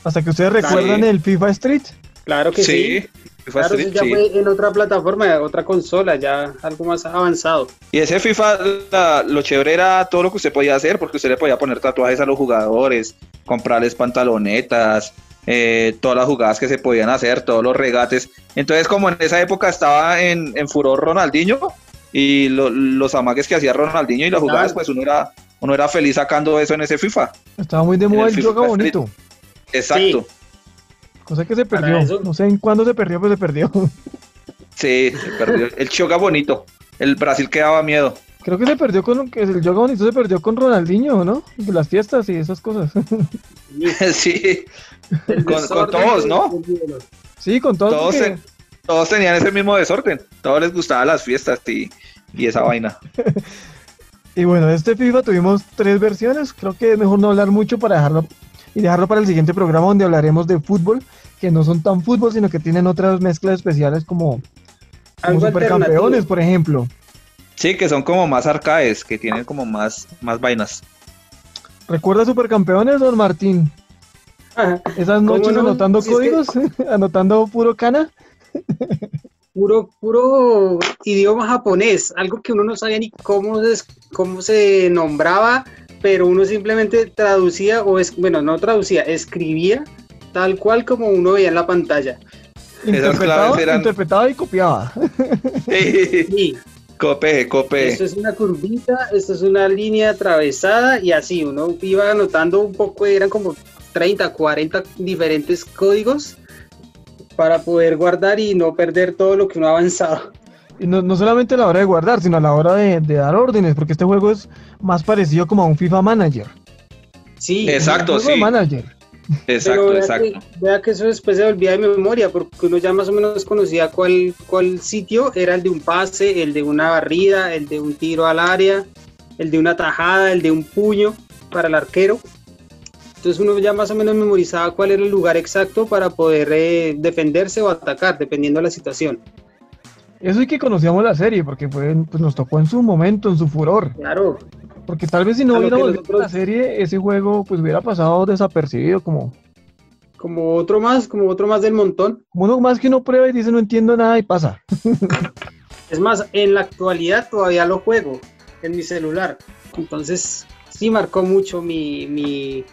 A: Hasta que ustedes recuerdan el FIFA Street.
C: Claro que sí.
B: FIFA
C: Claro,
B: Street,
C: ya
B: sí.
C: fue en otra plataforma, otra consola, ya algo más avanzado.
B: Y ese FIFA, la- lo chévere era todo lo que usted podía hacer, porque usted le podía poner tatuajes a los jugadores, comprarles pantalonetas, eh, todas las jugadas que se podían hacer, todos los regates. Entonces, como en esa época estaba en, en furor Ronaldinho y lo- los amagues que hacía Ronaldinho y las jugadas, pues uno era, uno era feliz sacando eso en ese FIFA.
A: Estaba muy de moda
B: el
A: el yoga
B: Street. Exacto.
A: Cosa que se perdió. No sé en cuándo se perdió, pero se perdió. *laughs*
B: Sí, se perdió. El choga bonito. El Brasil que daba miedo.
A: Creo que se perdió con que el yoga bonito se perdió con Ronaldinho, ¿no? Las fiestas y esas cosas.
B: sí, *laughs* Con- todos, ¿no?
A: sí, con todo.
B: Todos,
A: porque-
B: te- todos tenían ese mismo desorden. Todos les gustaban las fiestas y, y esa *laughs* vaina.
A: Y bueno, este FIFA tuvimos tres versiones. Creo que es mejor no hablar mucho para dejarlo y dejarlo para el siguiente programa donde hablaremos de fútbol, que no son tan fútbol, sino que tienen otras mezclas especiales como, como supercampeones, por ejemplo.
B: Sí, que son como más arcades, que tienen como más, más vainas.
A: ¿Recuerda supercampeones, don Martín?
C: Ajá. *laughs*
A: Esas
C: ¿Cómo
A: noches
C: no?
A: anotando
C: Si es que-
A: códigos, *laughs* anotando puro cana.
C: Puro, puro idioma japonés, algo que uno no sabía ni cómo se, cómo se nombraba, pero uno simplemente traducía, o es, bueno, no traducía, escribía tal cual como uno veía en la pantalla.
A: Interpretaba,
B: claves eran-
A: interpretaba y copiaba.
C: Y
B: cope, cope.
C: esto es una curvita, esto es una línea atravesada y así, uno iba anotando un poco, eran como 30, 40 diferentes códigos para poder guardar y no perder todo lo que uno ha avanzado.
A: No, no solamente a la hora de guardar, sino a la hora de, de dar órdenes, porque este juego es más parecido como a un FIFA Manager.
C: Sí,
B: Exacto, sí.
A: manager.
B: Exacto,
C: vea
B: exacto.
C: Que, vea que eso después se olvida de memoria, porque uno ya más o menos conocía cuál, cuál sitio era el de un pase, el de una barrida, el de un tiro al área, el de una tajada, el de un puño para el arquero. Entonces uno ya más o menos memorizaba cuál era el lugar exacto para poder eh, defenderse o atacar, dependiendo de la situación.
A: Eso y que conocíamos la serie, porque fue, pues nos tocó en su momento, en su furor.
C: Claro,
A: Porque tal vez si no hubiéramos visto
C: nosotros-
A: la serie, ese juego pues hubiera pasado desapercibido, como,
C: como otro más, como otro más del montón.
A: como uno más que uno prueba y dice no entiendo nada y pasa. *laughs*
C: Es más, en la actualidad todavía lo juego en mi celular. Entonces, sí marcó mucho mi, mi,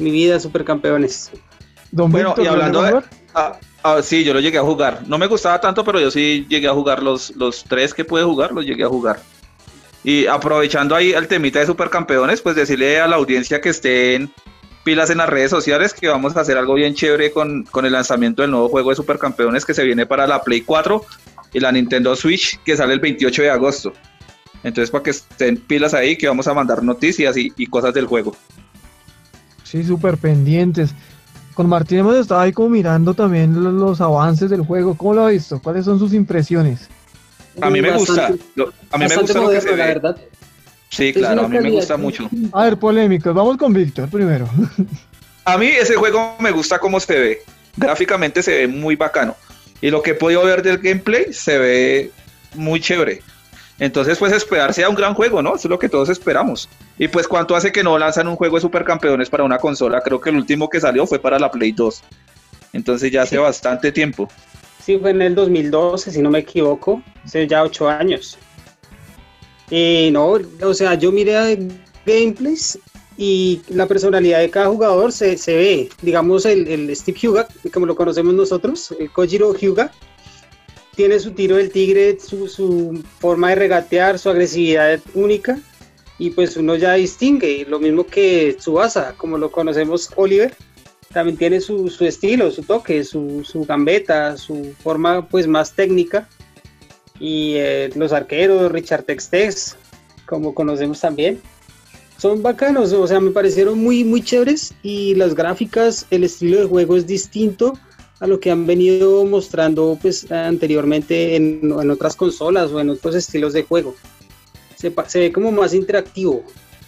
C: mi vida supercampeones.
A: Don
B: Bueno,
A: Víctor,
B: y
A: ¿lo
B: hablando de-
A: jugar?
B: Ah, ah, sí, yo lo llegué a jugar. No me gustaba tanto, pero yo sí llegué a jugar los, los tres que pude jugar, los llegué a jugar. Y aprovechando ahí el temita de supercampeones, pues decirle a la audiencia que estén pilas en las redes sociales que vamos a hacer algo bien chévere con, con el lanzamiento del nuevo juego de supercampeones que se viene para la Play 4 y la Nintendo Switch que sale el 28 de agosto. Entonces para que estén pilas ahí que vamos a mandar noticias y, y cosas del juego.
A: Sí, súper pendientes. Con Martín hemos estado ahí como mirando también lo- los, avances del juego. ¿Cómo lo ha visto? ¿Cuáles son sus impresiones?
B: A mí me gusta, lo- a mí me gusta lo que se
C: la
B: ve.
C: verdad.
B: Sí, claro, a mí me gusta mucho.
A: A ver, polémicos. Vamos con Víctor primero.
B: A mí ese juego me gusta cómo se ve. Gráficamente se ve muy bacano. Y lo que he podido ver del gameplay se ve muy chévere. Entonces, pues esperar sea un gran juego, ¿no? Eso es lo que todos esperamos. Y pues, ¿cuánto hace que no lanzan un juego de supercampeones para una consola? Creo que el último que salió fue para la Play 2. Entonces ya hace bastante tiempo.
C: Sí, fue en el 2012, si no me equivoco. Hace ya ocho años. Y no, o sea, yo miré gameplays y la personalidad de cada jugador se, se ve. Digamos, el, el, Steve Huga, como lo conocemos nosotros, el Kojiro Hyuga, tiene su tiro del tigre, su, su, forma de regatear, su agresividad única, y pues uno ya distingue. Lo mismo que Tsubasa, como lo conocemos Oliver, también tiene su, su estilo, su toque, su, su, gambeta, su forma pues más técnica. Y eh, los arqueros, Richard Textex, como conocemos también son bacanos, o sea, me parecieron muy, muy chéveres y las gráficas, el estilo de juego es distinto a lo que han venido mostrando pues anteriormente en, en otras consolas o en otros estilos de juego. Se, ve como más interactivo,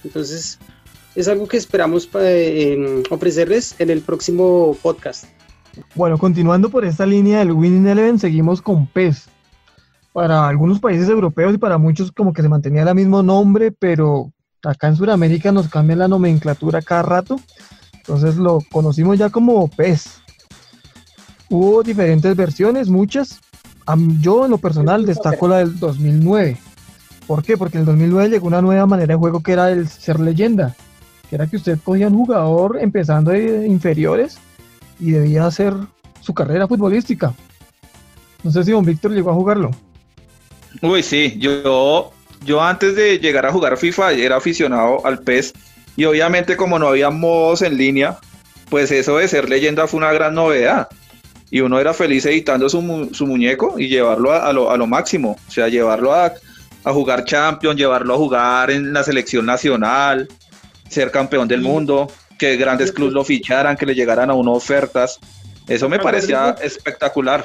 C: entonces es algo que esperamos eh, ofrecerles en el próximo podcast.
A: Bueno, continuando por esta línea del Winning Eleven, seguimos con PES. Para algunos países europeos y para muchos como que se mantenía el mismo nombre, pero Acá en Sudamérica nos cambia la nomenclatura cada rato, entonces lo conocimos ya como PES. Hubo diferentes versiones, muchas. Yo en lo personal destaco la del 2009. ¿Por qué? Porque en el 2009 llegó una nueva manera de juego que era el ser leyenda, que era que usted cogía un jugador empezando de inferiores y debía hacer su carrera futbolística. No sé si don Víctor llegó a jugarlo.
B: Uy, sí, yo yo antes de llegar a jugar FIFA era aficionado al PES y obviamente como no había modos en línea, pues eso de ser leyenda fue una gran novedad. Y uno era feliz editando su, muñeco y llevarlo a, lo, máximo, o sea, llevarlo a, jugar Champions, llevarlo a jugar en la selección nacional, ser campeón del mundo, que grandes clubes lo ficharan, que le llegaran a uno ofertas. Eso me parecía espectacular.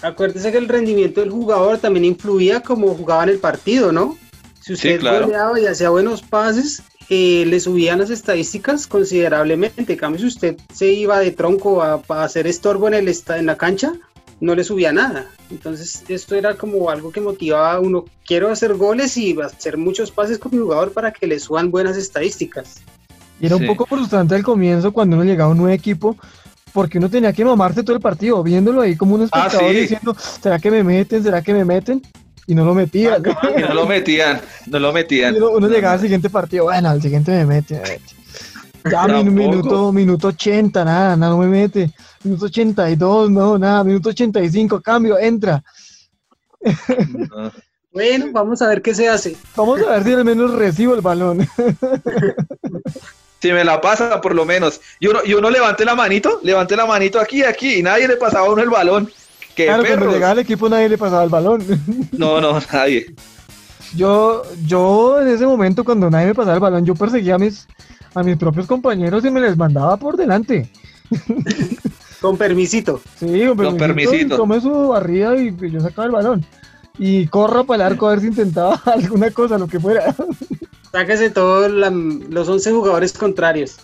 C: Acuérdese que el rendimiento del jugador también influía como jugaba en el partido, ¿no? Si usted goleaba y hacía buenos pases, eh, le subían las estadísticas considerablemente. En cambio, si usted se iba de tronco a, hacer estorbo en, el, en la cancha, no le subía nada. Entonces, esto era como algo que motivaba a uno, quiero hacer goles y hacer muchos pases con mi jugador para que le suban buenas estadísticas.
A: Y era un poco frustrante al comienzo cuando uno llegaba a un nuevo equipo porque uno tenía que mamarse todo el partido, viéndolo ahí como un ah, espectador diciendo, ¿será que me meten? ¿Será que me meten? Y no lo metían.
B: Y no lo metían, no lo metían.
A: uno, llegaba al siguiente partido, bueno, al siguiente me mete. Ya, minuto, minuto 80, nada, nada, no me mete. Minuto 82, no, nada, minuto 85, cambio, entra.
C: Bueno, vamos a ver qué se hace.
A: Vamos a ver si al menos recibo el balón.
B: Si me la pasa, por lo menos. Y uno, y uno levante la manito, levante la manito aquí, aquí, y nadie le pasaba a uno el balón.
A: ¿Qué claro, cuando llegaba al equipo nadie le pasaba el balón.
B: No, no, *laughs* nadie.
A: Yo, yo en ese momento, cuando nadie me pasaba el balón, yo perseguía a mis, a mis propios compañeros y me les mandaba por delante. *laughs*
C: Con permisito.
A: Sí, con permisito. Con su barrida y yo sacaba el balón. Y corro para el arco a ver si intentaba *laughs* alguna cosa, lo que fuera.
C: Sáquese todos los 11 jugadores contrarios.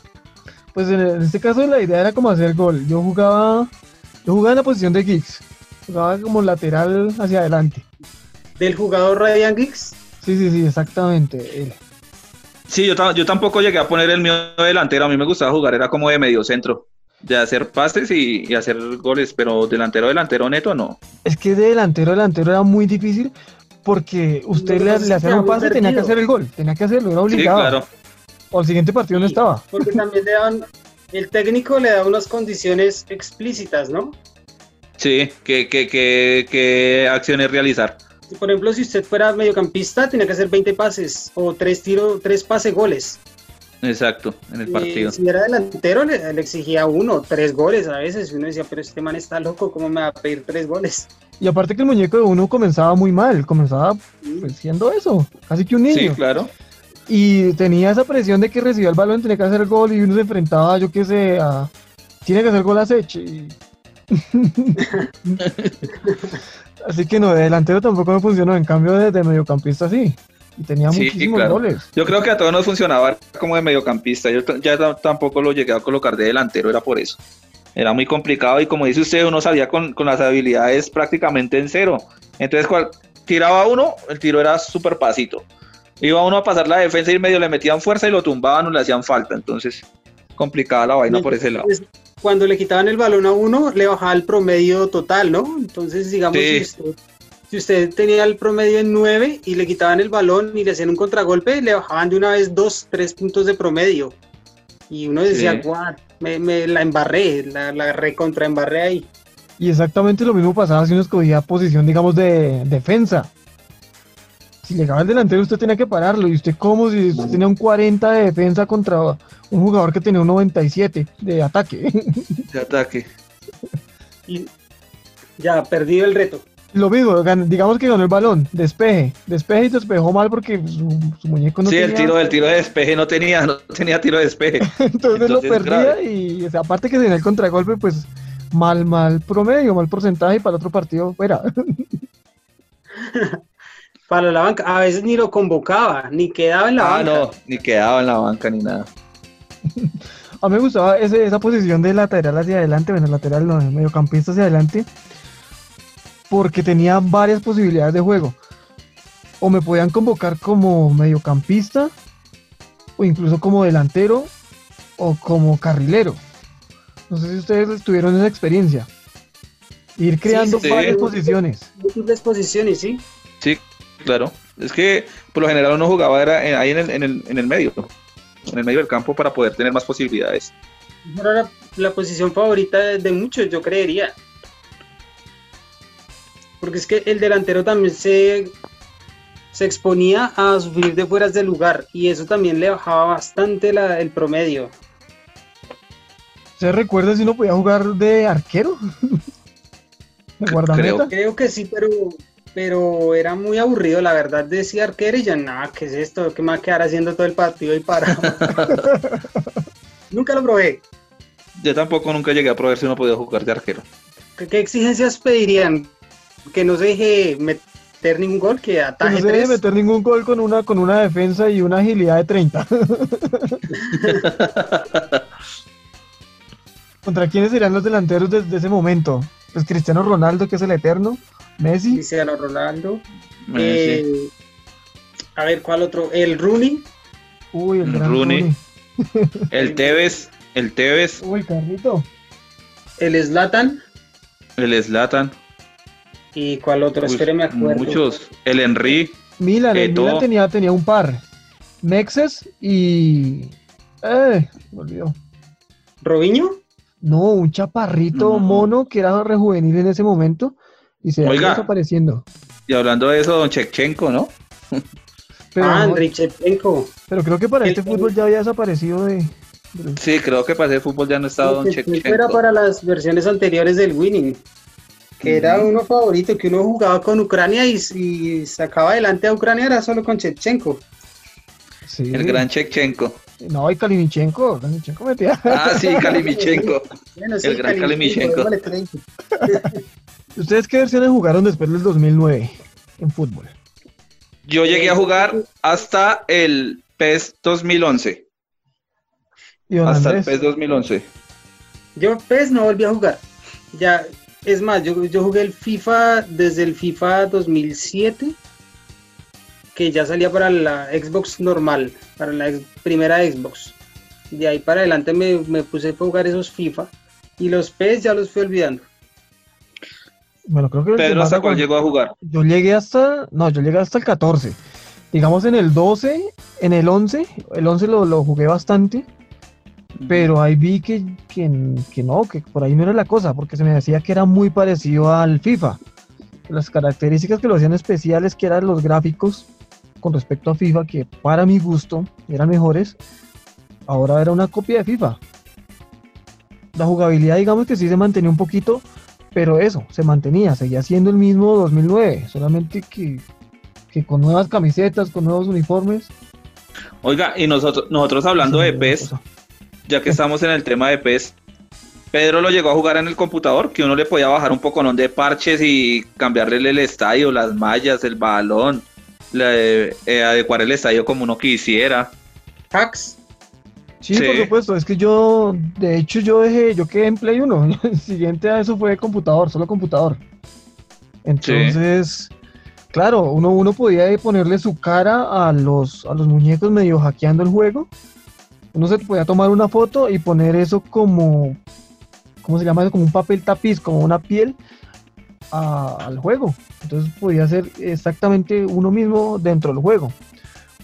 A: Pues en, este caso la idea era como hacer gol. Yo jugaba, yo jugaba en la posición de Giggs. Jugaba como lateral hacia adelante.
C: ¿Del jugador Ryan Giggs?
A: Sí, sí, sí, exactamente.
B: Sí, yo, yo tampoco llegué a poner el mío delantero. A mí me gustaba jugar, era como de medio centro. De hacer pases y, y hacer goles, pero delantero, delantero neto no.
A: Es que de delantero, delantero era muy difícil porque usted le, le hacía un pase y tenía que hacer el gol, tenía que hacerlo, era obligado. Sí, claro. O el siguiente partido no estaba.
C: Porque también le daban, el técnico le da unas condiciones explícitas, ¿no?
B: Sí, que, que, que, que acciones realizar.
C: Por ejemplo, si usted fuera mediocampista, tenía que hacer 20 pases o 3 tiros, 3 pases goles.
B: Exacto, en el partido.
C: si era delantero, le, exigía uno, tres goles a veces. Y uno decía, pero este man está loco, ¿cómo me va a pedir tres goles?
A: Y aparte que el muñeco de uno comenzaba muy mal, comenzaba pues, siendo eso, casi que un niño.
B: Sí, claro.
A: Y tenía esa presión de que recibía el balón, tenía que hacer el gol y uno se enfrentaba, yo qué sé, a... Tiene que hacer gol a Seche. *laughs* Así que no, de delantero tampoco me funcionó, en cambio de, mediocampista sí. Y tenía
B: Sí,
A: muchísimos
B: claro.
A: goles.
B: Yo creo que a todos nos funcionaba como de mediocampista. Yo ya tampoco lo llegué a colocar de delantero, era por eso. Era muy complicado y como dice usted, uno salía con, con las habilidades prácticamente en cero. Entonces, cual, tiraba uno, el tiro era súper pasito. Iba uno a pasar la defensa y medio le metían fuerza y lo tumbaban o le hacían falta. Entonces, complicada la vaina por ese lado.
C: Entonces, Cuando le quitaban el balón a uno, le bajaba el promedio total, ¿no? Entonces, digamos,
B: Sí.
C: si, usted, si usted tenía el promedio en 9 y le quitaban el balón y le hacían un contragolpe, le bajaban de una vez 2, 3 puntos de promedio. Y uno decía,
B: Sí.
C: guau, me, me la embarré, la, la recontra embarré ahí.
A: Y exactamente lo mismo pasaba si uno escogía posición, digamos, de defensa. Si llegaba el delantero, usted tenía que pararlo. Y usted, como si usted tenía un 40 de defensa contra un jugador que tenía un 97 de ataque. *laughs*
B: De ataque.
C: Y ya, perdido el reto.
A: lo mismo, digamos que ganó el balón, despeje, despeje y despejó mal porque su, su muñeco no
B: sí,
A: tenía.
B: el tiro del tiro de despeje no tenía, no tenía tiro de despeje. *laughs*
A: Entonces, lo perdía y o sea, aparte que tenía el contragolpe, pues mal, mal promedio, mal porcentaje y para otro partido fuera. *laughs*
C: Para la banca, a veces ni lo convocaba, ni quedaba en la
B: Ah,
C: banca.
B: no, ni quedaba en la banca ni nada. *laughs*
A: A mí me gustaba ese- esa posición de lateral hacia adelante, bueno, lateral no, mediocampista hacia adelante, porque tenía varias posibilidades de juego. O me podían convocar como mediocampista, o incluso como delantero, o como carrilero. No sé si ustedes tuvieron esa experiencia. Ir creando
B: sí.
A: varias posiciones.
C: Múltiples posiciones, sí.
B: Sí, claro. Es que por lo general uno jugaba era en- ahí en el, en, el, en el medio, en el medio del campo para poder tener más posibilidades.
C: Era la, la posición favorita de, de muchos, yo creería. Porque es que el delantero también se, se exponía a sufrir de fueras de lugar y eso también le bajaba bastante la- el promedio.
A: ¿Se recuerda si uno podía jugar de arquero? *laughs* ¿De guardameta?
C: Creo que sí, pero, pero era muy aburrido, la verdad. Decía arquero y ya, nada, ¿qué es esto? ¿Qué me va a quedar haciendo todo el partido y parado? *laughs* Nunca lo probé.
B: Yo tampoco nunca llegué a probar si uno podía jugar de arquero.
C: ¿Qué, qué exigencias pedirían? Que no se deje meter ningún gol, que
A: Que no
C: ataje
A: se
C: tres.
A: meter ningún gol con una, con una defensa y una agilidad de 30. *laughs* ¿Contra quiénes serían los delanteros desde ese momento? Pues Cristiano Ronaldo, que es el eterno. Messi.
C: Cristiano Ronaldo.
B: Eh, sí.
C: Eh, A ver, ¿cuál otro? El Rooney.
A: Uy, el gran
B: Rooney.
A: Rooney. *laughs*
B: El Tevez, el Tevez,
A: Uy, Carrito.
C: El Zlatan.
B: el Slatan,
C: ¿Y cuál otro?
B: Uy,
C: Espere, me acuerdo.
B: muchos, el Henry,
A: Milan, el. Milan tenía, tenía un par. Mexes y... Eh, me olvidó.
C: ¿Robinho?
A: No, un chaparrito
B: No.
A: mono que era rejuvenil en ese momento y se
B: Oiga.
A: desapareciendo.
B: y hablando de eso, don Chekchenko, ¿no? *laughs*
A: Pero,
C: ah, Andriy Shevchenko.
A: pero creo que para
C: El-
A: este fútbol ya había desaparecido de... de-
B: Sí, creo que para hacer fútbol ya no estaba don
C: Shevchenko era para las versiones anteriores del Winning. Que era uno favorito, que uno jugaba con Ucrania y, y sacaba adelante a Ucrania, era solo con Shevchenko.
A: Sí.
B: El gran Chekchenko.
A: No, y Kalinichenko. Kalinichenko metía.
B: Ah, sí, *laughs* Kalimichenko.
C: Bueno,
B: El gran Kalimichenko.
C: démosle crédito. *laughs*
A: ¿Ustedes qué versiones jugaron después del 2009 en fútbol?
B: Yo llegué a jugar hasta el PES 2011.
A: Y don
B: Hasta el PES 2011.
C: Yo PES no volví a jugar. Ya, es más, yo, yo jugué el FIFA desde el FIFA 2007, que ya salía para la Xbox normal, para la ex- primera Xbox. De ahí para adelante me, me puse a jugar esos FIFA y los PES ya los fui olvidando.
A: Bueno, creo que
B: Pedro, ¿hasta cuál llegó a jugar?
A: Yo llegué hasta, no, yo llegué hasta el 14. Digamos en el 12, en el 11, el 11 lo, lo jugué bastante, pero ahí vi que, que, que no, que por ahí no era la cosa, porque se me decía que era muy parecido al FIFA. Las características que lo hacían especiales, que eran los gráficos con respecto a FIFA, que para mi gusto eran mejores, ahora era una copia de FIFA. La jugabilidad, digamos que sí se mantenía un poquito, pero eso, se mantenía, seguía siendo el mismo 2009, solamente que, que con nuevas camisetas, con nuevos uniformes.
B: Oiga, y nosotros, nosotros hablando de PES,
A: cosa.
B: ya que estamos en el tema de PES, Pedro lo llegó a jugar en el computador, que uno le podía bajar un poco de parches y cambiarle el estadio, las mallas, el balón. eh, adecuar el estadio como uno quisiera.
C: Hacks.
A: Sí, por supuesto, es que yo, de hecho, yo dejé, yo quedé en Play 1, *laughs* el siguiente a eso fue computador, solo computador. Entonces, claro, uno, uno podía ponerle su cara a los, a los muñecos medio hackeando el juego. Uno se podía tomar una foto y poner eso como, ¿cómo se llama eso? Como un papel tapiz, como una piel al juego. Entonces podía ser exactamente uno mismo dentro del juego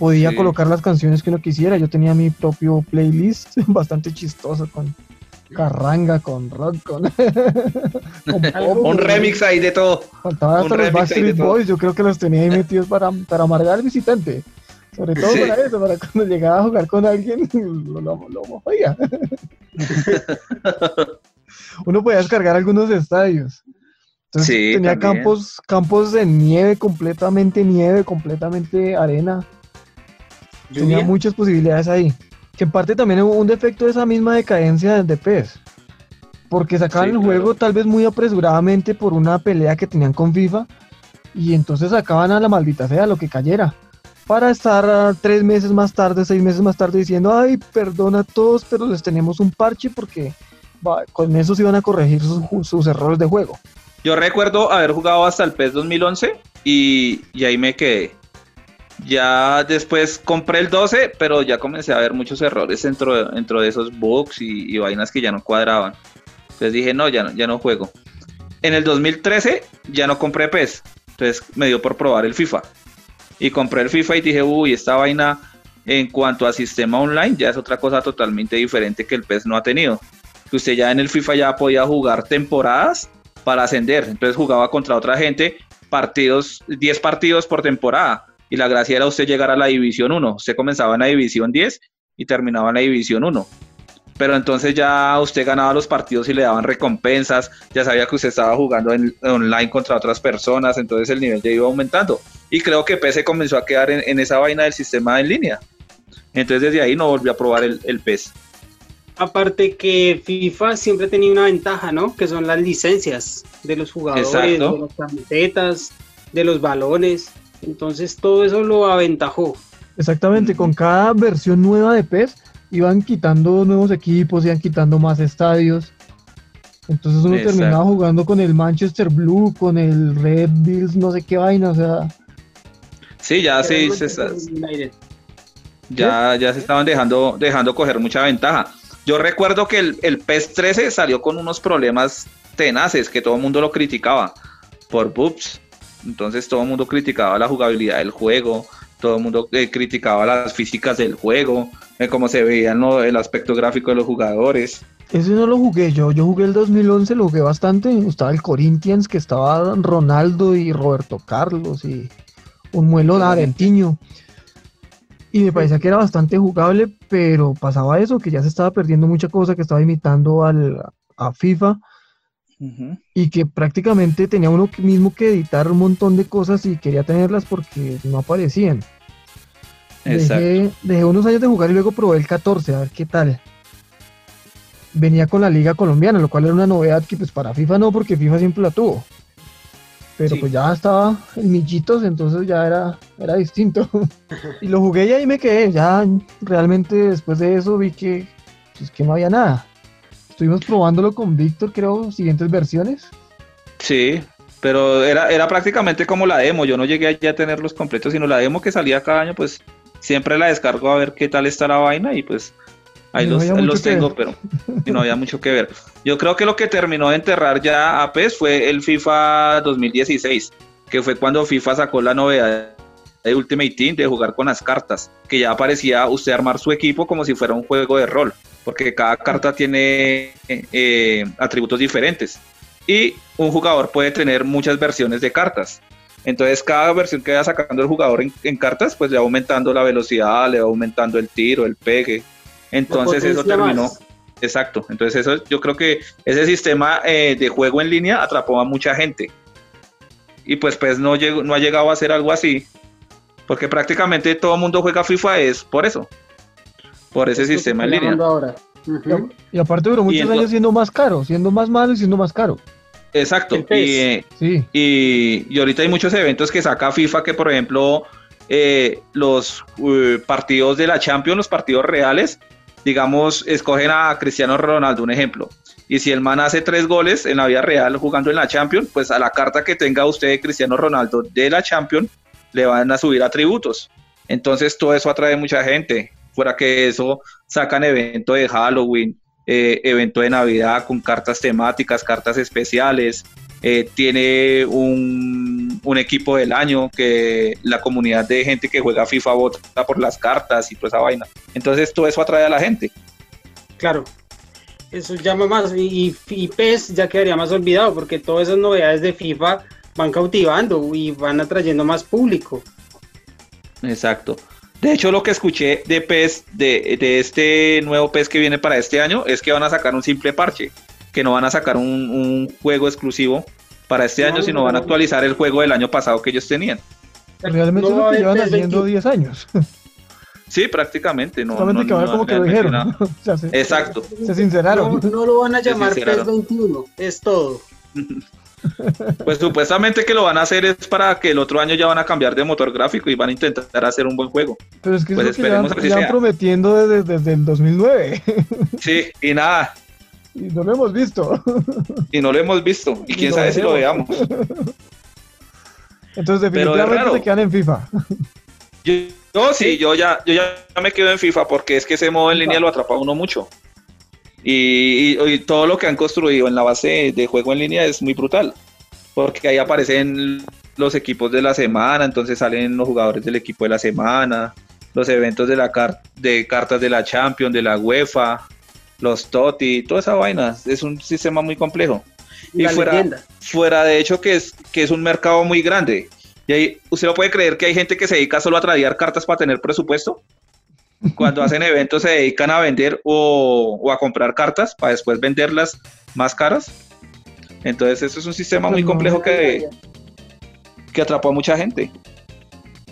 A: podía colocar las canciones que uno quisiera. Yo tenía mi propio playlist *laughs* bastante chistoso con carranga, con rock, con, *laughs* *laughs*
B: un remix ahí de todo.
A: Faltaba hasta los Backstreet Boys, yo creo que los tenía ahí metidos para, para amargar al visitante. Sobre todo para eso, para cuando llegaba a jugar con alguien, lo, lo, lo Uno podía descargar algunos estadios. Entonces tenía campos, campos de nieve, completamente nieve, completamente arena. Tenía muchas posibilidades ahí. Que en parte también hubo un defecto de esa misma decadencia de PES. Porque sacaban el juego tal vez muy apresuradamente por una pelea que tenían con FIFA. Y entonces sacaban a la maldita sea lo que cayera. Para estar tres meses más tarde, seis meses más tarde diciendo, ay, perdona a todos, pero les tenemos un parche porque con eso se iban a corregir sus, sus errores de juego.
B: Yo recuerdo haber jugado hasta el PES 2011 y, y ahí me quedé ya después compré el 12, pero ya comencé a ver muchos errores dentro de, dentro de esos bugs y, vainas que ya no cuadraban. Entonces dije, no ya, no, ya no juego. En el 2013 ya no compré PES, entonces me dio por probar el FIFA. Y compré el FIFA y dije, uy, esta vaina en cuanto a sistema online ya es otra cosa totalmente diferente que el PES no ha tenido. Que usted ya en el FIFA ya podía jugar temporadas para ascender. Entonces jugaba contra otra gente partidos, 10 partidos por temporada y la gracia era usted llegar a la división 1. Usted comenzaba en la división 10 y terminaba en la división 1. Pero entonces ya usted ganaba los partidos y le daban recompensas, ya sabía que usted estaba jugando en, online contra otras personas, entonces el nivel ya iba aumentando. Y creo que PC comenzó a quedar en, esa vaina del sistema en línea. Entonces desde ahí no volvió a probar el, el PES.
C: Aparte que FIFA siempre tenía una ventaja, ¿no? Que son las licencias de los jugadores, de las camisetas, de los balones. Entonces todo eso lo aventajó.
A: Exactamente, con cada versión nueva de PES iban quitando nuevos equipos, iban quitando más estadios. Entonces uno terminaba jugando con el Manchester Blue, con el Red Bills, no sé qué vaina, o sea.
B: Sí, ya sí, se ya, ya se estaban dejando, dejando coger mucha ventaja. Yo recuerdo que el, el PES 13 salió con unos problemas tenaces que todo el mundo lo criticaba por boobs entonces todo el mundo criticaba la jugabilidad del juego, todo el mundo eh, criticaba las físicas del juego, eh, cómo se veía el aspecto gráfico de los jugadores.
A: Ese no lo jugué yo, yo jugué el 2011, lo jugué bastante, estaba el Corinthians, que estaba Ronaldo y Roberto Carlos y un muelo de argentino. Y me parecía que era bastante jugable, pero pasaba eso, que ya se estaba perdiendo mucha cosa, que estaba imitando al, a FIFA y que prácticamente tenía uno mismo que editar un montón de cosas y quería tenerlas porque no aparecían. Dejé, dejé, unos años de jugar y luego probé el 14, a ver qué tal. Venía con la liga colombiana, lo cual era una novedad que pues para FIFA no, porque FIFA siempre la tuvo. Pero pues ya estaba en millitos, entonces ya era, era distinto. *laughs* y lo jugué y ahí me quedé. Ya realmente después de eso vi que, pues, que no había nada. Estuvimos probándolo con Víctor, creo, siguientes versiones.
B: Sí, pero era, era prácticamente como la demo. Yo no llegué allá a tener los completos, sino la demo que salía cada año, pues siempre la descargo a ver qué tal está la vaina y pues ahí los, tengo, pero *laughs* no había mucho que ver. Yo creo que lo que terminó de enterrar ya a PES fue el FIFA 2016, que fue cuando FIFA sacó la novedad de Ultimate Team de jugar con las cartas, que ya parecía usted armar su equipo como si fuera un juego de rol porque cada carta tiene eh, atributos diferentes y un jugador puede tener muchas versiones de cartas. Entonces cada versión que va sacando el jugador en, cartas, pues le va aumentando la velocidad, le va aumentando el tiro, el pegue. Entonces eso terminó. Exacto. Entonces eso yo creo que ese sistema eh, de juego en línea atrapó a mucha gente. Y pues pues no, llegó, no ha llegado a ser algo así. Porque prácticamente todo el mundo juega FIFA es por eso por ese sistema en línea. Ahora.
A: y, aparte duró muchos años siendo más caro, siendo más malo y siendo más caro.
B: Exacto. Y, sí. y, ahorita hay muchos eventos que saca FIFA que, por ejemplo, eh, los eh, partidos de la Champions, los partidos reales, digamos, escogen a Cristiano Ronaldo, un ejemplo. Y si el man hace tres goles en la vida real jugando en la Champions, pues a la carta que tenga usted de Cristiano Ronaldo de la Champions, le van a subir atributos. Entonces todo eso atrae mucha gente. Fuera que eso, sacan evento de Halloween, eh, evento de Navidad con cartas temáticas, cartas especiales. Eh, tiene un, equipo del año que la comunidad de gente que juega FIFA vota por las cartas y toda esa vaina. Entonces todo eso atrae a la gente.
C: Claro, eso llama más y, y, PES ya quedaría más olvidado porque todas esas novedades de FIFA van cautivando y van atrayendo más público.
B: Exacto. De hecho, lo que escuché de PES, de, de, este nuevo PES que viene para este año, es que van a sacar un simple parche, que no van a sacar un, un juego exclusivo para este año, sino van a actualizar el juego del año pasado que ellos tenían.
A: Realmente no es lo que llevan haciendo 10 años.
B: Sí, prácticamente. No,
A: Solamente que ahora como que lo dijeron. *laughs* o sea, se,
B: Exacto.
A: Se sinceraron.
C: No, no, lo van a llamar PES 21, es todo. *laughs* *laughs*
B: Pues supuestamente que lo van a hacer es para que el otro año ya van a cambiar de motor gráfico y van a intentar hacer un buen juego.
A: Pero es que
B: pues
A: es lo que ya, ya sea. prometiendo desde, desde, el 2009. *laughs*
B: Sí, y nada.
A: Y no lo hemos visto.
B: Y no lo hemos visto. Y, y *laughs* quién sabe si lo veamos.
A: Entonces definitivamente se quedan en FIFA.
B: Yo, yo sí, yo ya, yo ya me quedo en FIFA porque es que ese modo en línea lo atrapa uno mucho. Y, y, y, todo lo que han construido en la base de juego en línea es muy brutal, porque ahí aparecen los equipos de la semana, entonces salen los jugadores del equipo de la semana, los eventos de, la car de cartas de la Champions, de la UEFA, los TOTI, toda esa vaina, es un sistema muy complejo. Y fuera, fuera de hecho que es, que es un mercado muy grande. Y ahí, ¿usted no puede creer que hay gente que se dedica solo a tradear cartas para tener presupuesto? Cuando hacen eventos se dedican a vender o, o, a comprar cartas para después venderlas más caras. Entonces eso es un sistema muy complejo que, que atrapó a mucha gente.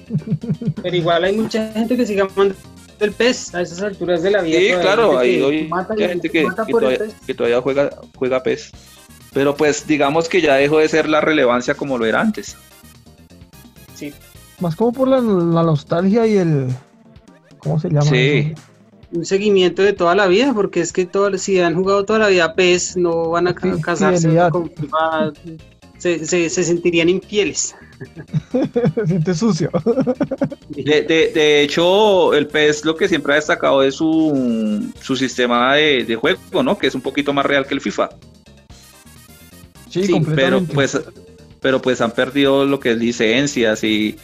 B: *laughs*
C: Pero igual hay mucha gente que sigue amando el pez a esas alturas de la vida.
B: Sí, claro, hay, hay gente que, que, todavía, que, todavía, juega, juega pez. Pero pues digamos que ya dejó de ser la relevancia como lo era antes.
C: Sí.
A: Más como por la, la nostalgia y el, ¿Cómo se llama?
B: Sí.
A: Eso?
C: Un seguimiento de toda la vida, porque es que todo, si han jugado toda la vida PES, no van a sí, casarse con se, se, se, sentirían infieles. *laughs*
A: se siente sucio.
B: De, de, de, hecho, el PES lo que siempre ha destacado es su, su sistema de, de, juego, ¿no? Que es un poquito más real que el FIFA.
A: Sí, sí
B: pero pues pero pues han perdido lo que es licencias y,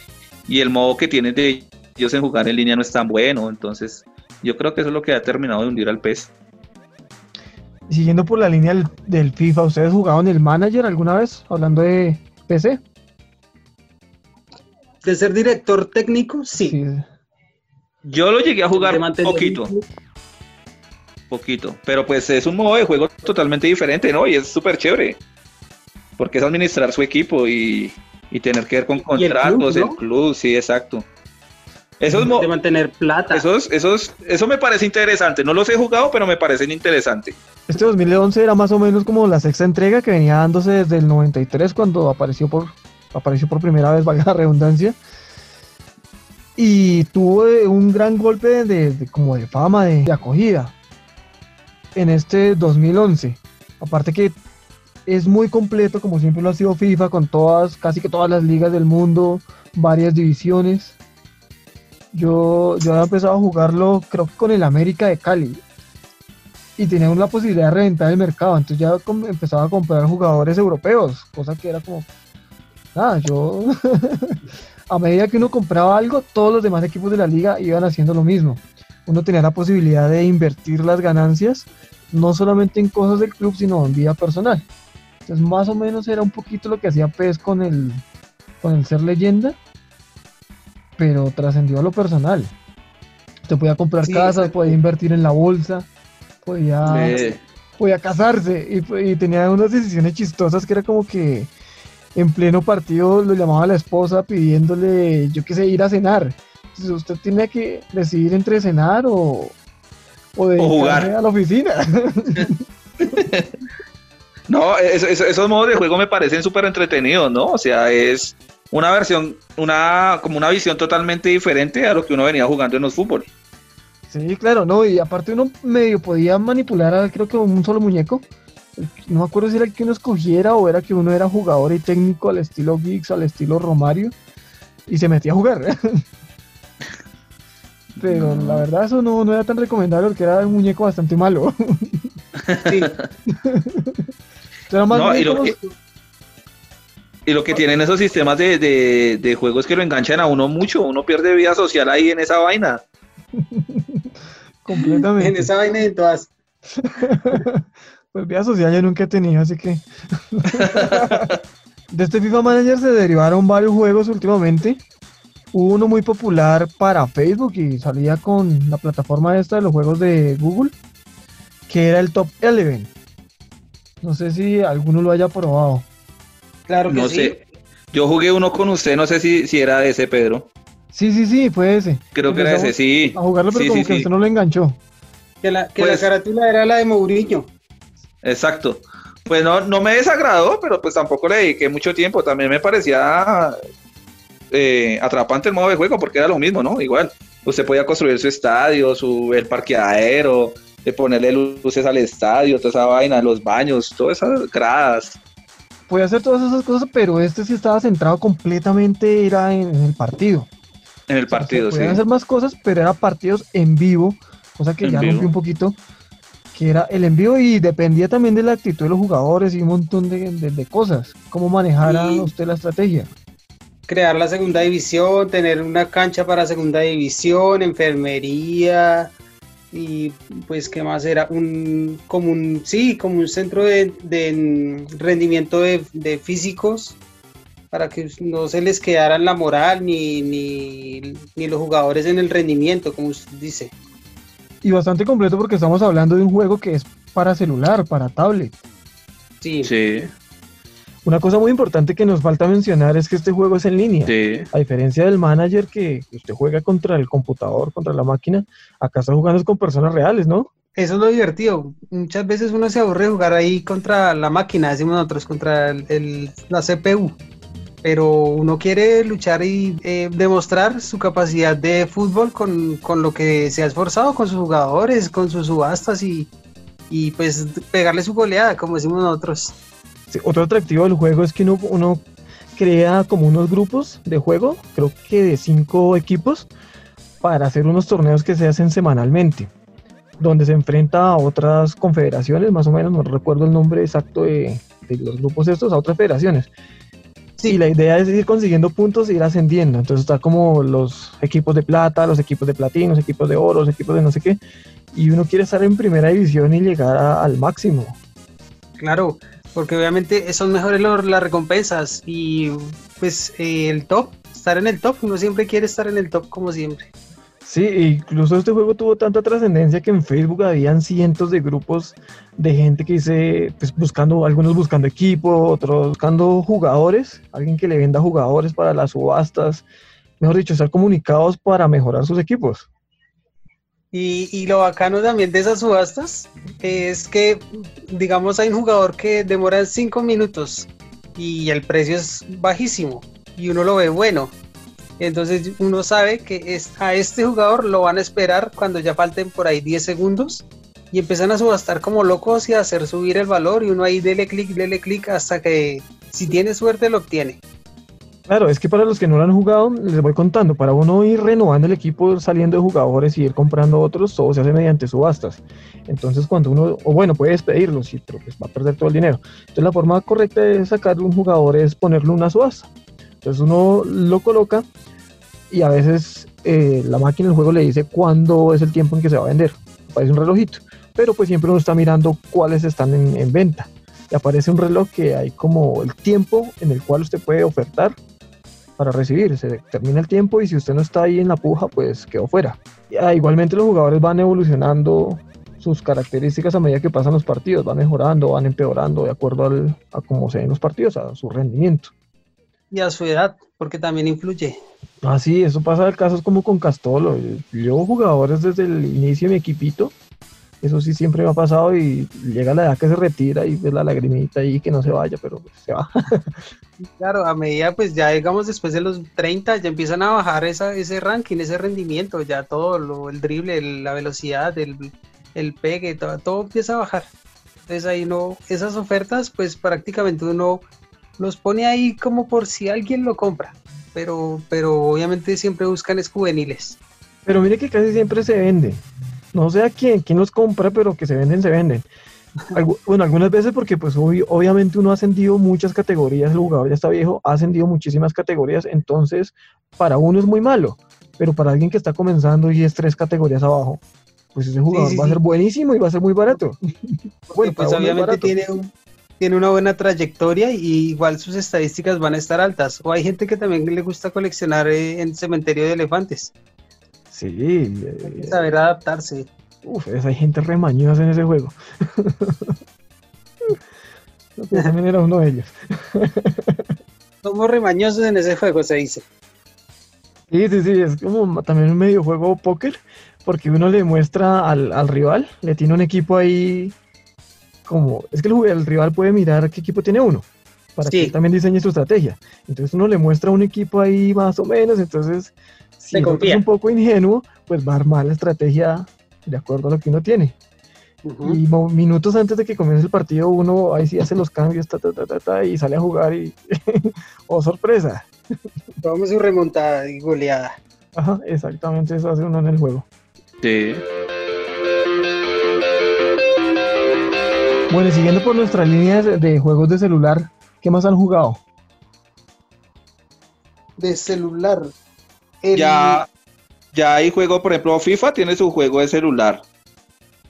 B: y el modo que tienen de ellos en jugar en línea no es tan bueno, entonces yo creo que eso es lo que ha terminado de hundir al PES.
A: Siguiendo por la línea del, del FIFA, ¿ustedes jugaron el manager alguna vez hablando de PC?
C: De ser director técnico, sí. sí.
B: Yo lo llegué a jugar poquito. Poquito. Pero pues es un modo de juego totalmente diferente, ¿no? Y es súper chévere. Porque es administrar su equipo y, y tener que ver con contratos, el club, ¿no? el club, sí, exacto. Eso es
C: de mantener plata.
B: Esos, esos, eso me parece interesante. No los he jugado, pero me parecen interesantes.
A: Este 2011 era más o menos como la sexta entrega que venía dándose desde el 93 cuando apareció por, apareció por primera vez, *laughs* valga la redundancia. Y tuvo un gran golpe de, de, de como de fama, de, de acogida en este 2011. Aparte que es muy completo, como siempre lo ha sido FIFA, con todas, casi que todas las ligas del mundo, varias divisiones yo, yo había empezado a jugarlo, creo que con el América de Cali. Y teníamos la posibilidad de reventar el mercado. Entonces ya empezaba a comprar jugadores europeos, cosa que era como. Nada, yo. *laughs* a medida que uno compraba algo, todos los demás equipos de la liga iban haciendo lo mismo. Uno tenía la posibilidad de invertir las ganancias, no solamente en cosas del club, sino en vida personal. Entonces, más o menos era un poquito lo que hacía PES con el, con el ser leyenda pero trascendió a lo personal. Usted podía comprar sí, casas, podía invertir en la bolsa, podía, sí. podía casarse y, y, tenía unas decisiones chistosas que era como que en pleno partido lo llamaba a la esposa pidiéndole, yo qué sé, ir a cenar. Entonces usted tiene que decidir entre cenar o, o,
B: o jugar
A: a la oficina. *laughs*
B: no, eso, eso, esos modos de juego me parecen súper entretenidos, ¿no? O sea, es una versión, una, como una visión totalmente diferente a lo que uno venía jugando en los fútbol.
A: Sí, claro, no, y aparte uno medio podía manipular a creo que un solo muñeco. No me acuerdo si era el que uno escogiera o era que uno era jugador y técnico al estilo Geeks, al estilo Romario, y se metía a jugar. *laughs* Pero la verdad eso no, no era tan recomendable porque era un muñeco bastante malo. sí. *laughs*
B: no, y, lo que, y, lo que, tienen esos sistemas de, de, de, juegos que lo enganchan a uno mucho, uno pierde vida social ahí en esa vaina. *laughs*
A: Completamente.
C: En esa vaina de todas. *laughs*
A: pues vida social yo nunca he tenido, así que. *laughs* de este FIFA Manager se derivaron varios juegos últimamente. Hubo uno muy popular para Facebook y salía con la plataforma esta de los juegos de Google, que era el Top 11. No sé si alguno lo haya probado.
C: Claro que
B: no
C: sí.
B: sé. Yo jugué uno con usted, no sé si, si era ese, Pedro.
A: Sí, sí, sí, fue ese.
B: Creo que era ese, sí.
A: A jugarlo, pero
B: sí,
A: como
B: sí,
A: que
B: sí.
A: usted no lo enganchó.
C: Que, la, que
B: Pues-
C: la carátula era la de Mourinho.
B: Exacto. Pues no, no me desagradó, pero pues tampoco le dediqué mucho tiempo. También me parecía eh, atrapante el modo de juego porque era lo mismo, ¿no? Igual. Usted podía construir su estadio, su, el parqueadero, de ponerle luces al estadio, toda esa vaina, los baños, todas esas gradas.
A: Podía hacer todas esas cosas, pero este sí estaba centrado completamente era en, en el partido.
B: En el partido,
A: Se
B: sí.
A: podían hacer más cosas, pero era partidos en vivo, cosa que
B: En
A: ya
B: vivo.
A: rompió un poquito, que era el en vivo y dependía también de la actitud de los jugadores y un montón de, de- de cosas, cómo manejara
C: Y-
A: usted la estrategia.
C: Crear la segunda división, tener una cancha para segunda división, enfermería y pues qué más era un como un sí como un centro de, de rendimiento de, de físicos para que no se les quedara la moral ni, ni, ni los jugadores en el rendimiento como usted dice.
A: Y bastante completo porque estamos hablando de un juego que es para celular, para tablet.
C: sí,
B: Sí,
A: Una cosa muy importante que nos falta mencionar es que este juego es en línea.
B: sí.
A: A diferencia del manager que usted juega contra el computador, contra la máquina, acá está jugando con personas reales, ¿no?
C: Eso es lo divertido. Muchas veces uno se aburre de jugar ahí contra la máquina, decimos nosotros, contra el- el- la CPU. Pero uno quiere luchar y eh, demostrar su capacidad de fútbol con, con lo que se ha esforzado, con sus jugadores, con sus subastas y, y pues pegarle su goleada, como decimos nosotros.
A: Sí, otro atractivo del juego es que uno, uno crea como unos grupos de juego, creo que de cinco equipos, para hacer unos torneos que se hacen semanalmente, donde se enfrenta a otras confederaciones, más o menos, no recuerdo el nombre exacto de, de los grupos estos, a otras federaciones.
C: Sí.
A: Y la idea es ir consiguiendo puntos e ir ascendiendo. Entonces está como los equipos de plata, los equipos de platino, los equipos de oro, los equipos de no sé qué. Y uno quiere estar en primera división y llegar a- al máximo.
C: Claro, porque obviamente son mejores los- las recompensas y pues eh, el top, estar en el top, uno siempre quiere estar en el top como siempre.
A: Sí, incluso este juego tuvo tanta trascendencia que en Facebook habían cientos de grupos de gente que dice, pues buscando, algunos buscando equipo, otros buscando jugadores, alguien que le venda jugadores para las subastas, mejor dicho, estar comunicados para mejorar sus equipos.
C: Y, y lo bacano también de esas subastas es que, digamos, hay un jugador que demora cinco minutos y el precio es bajísimo y uno lo ve bueno. Entonces uno sabe que es, a este jugador lo van a esperar cuando ya falten por ahí 10 segundos y empiezan a subastar como locos y a hacer subir el valor y uno ahí dele clic, dele clic hasta que si tiene suerte lo obtiene.
A: Claro, es que para los que no lo han jugado, les voy contando, para uno ir renovando el equipo, saliendo de jugadores y ir comprando otros, todo se hace mediante subastas. Entonces cuando uno, o bueno, puede despedirlos, pero pues va a perder todo el dinero. Entonces la forma correcta de sacar un jugador es ponerle una subasta. Entonces uno lo coloca y a veces eh, la máquina del juego le dice cuándo es el tiempo en que se va a vender. Aparece un relojito, pero pues siempre uno está mirando cuáles están en, en venta. Y aparece un reloj que hay como el tiempo en el cual usted puede ofertar para recibir. Se termina el tiempo y si usted no está ahí en la puja, pues quedó fuera. Igualmente los jugadores van evolucionando sus características a medida que pasan los partidos, van mejorando, van empeorando de acuerdo al, a cómo se ven los partidos, a su rendimiento.
C: Y a su edad, porque también influye.
A: Ah, sí, eso pasa en casos como con Castolo. Yo jugadores desde el inicio de mi equipito Eso sí siempre me ha pasado y llega la edad que se retira y ves la lagrimita ahí que no se vaya, pero pues, se va.
C: Claro, a medida pues ya digamos después de los 30 ya empiezan a bajar esa, ese ranking, ese rendimiento, ya todo, lo, el drible, la velocidad, el, el pegue, todo, todo empieza a bajar. Entonces ahí no, esas ofertas pues prácticamente uno los pone ahí como por si alguien lo compra, pero, pero obviamente siempre buscan es juveniles.
A: Pero mire que casi siempre se vende. No sé a quién, quién los compra, pero que se venden, se venden. *laughs* bueno, algunas veces porque pues obviamente uno ha ascendido muchas categorías, el jugador ya está viejo, ha ascendido muchísimas categorías, entonces para uno es muy malo, pero para alguien que está comenzando y es tres categorías abajo, pues ese jugador va a ser buenísimo y va a ser muy barato. *laughs*
C: bueno, pues obviamente tiene, tiene una buena trayectoria y igual sus estadísticas van a estar altas. O hay gente que también le gusta coleccionar eh, en cementerio de elefantes.
A: Sí.
C: Eh, saber adaptarse.
A: Uf, hay gente remañosa en ese juego. *laughs* también era uno de ellos.
C: Somos remañosos en ese juego, se dice.
A: Sí, sí, sí, es como también un medio juego póker, porque uno le muestra al, rival, le tiene un equipo ahí como, es que el, rival puede mirar qué equipo tiene uno, para que también diseñe su estrategia. Entonces uno le muestra un equipo ahí más o menos, entonces si es un poco ingenuo, pues va a armar la estrategia de acuerdo a lo que uno tiene. Y minutos antes de que comience el partido, uno ahí sí hace los cambios y sale a jugar y. *laughs* ¡Oh, sorpresa!
C: Vamos su remontada y goleada.
A: Ajá, exactamente eso hace uno en el juego.
B: Sí.
A: Bueno, siguiendo por nuestras líneas de juegos de celular, ¿qué más han jugado?
C: De celular.
B: Ya ya hay juego, por ejemplo, FIFA tiene su juego de celular.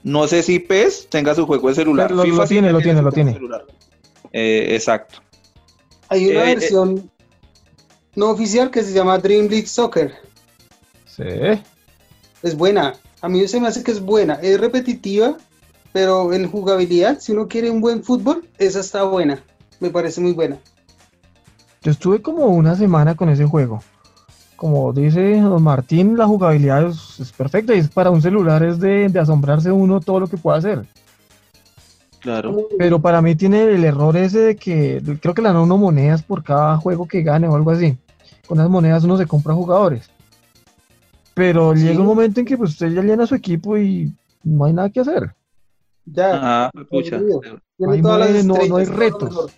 B: No sé si PES tenga su juego de celular.
A: Lo,
B: FIFA
A: tiene, lo tiene, lo tiene.
B: Eh, exacto.
C: Hay una eh, versión no oficial que se llama Dream League Soccer.
A: Sí.
C: Es buena. A mí se me hace que es buena. Es repetitiva, pero en jugabilidad, si uno quiere un buen fútbol, esa está buena. Me parece muy buena.
A: Yo estuve como una semana con ese juego como dice don Martín, la jugabilidad es, perfecta y es para un celular es de, asombrarse uno todo lo que puede hacer.
B: Claro.
A: Pero para mí tiene el error ese de que creo que le dan uno monedas por cada juego que gane o algo así. Con esas monedas uno se compra jugadores. Pero llega un momento en que pues, usted ya llena su equipo y no hay nada que hacer.
B: Ya. Ah, No
A: hay retos.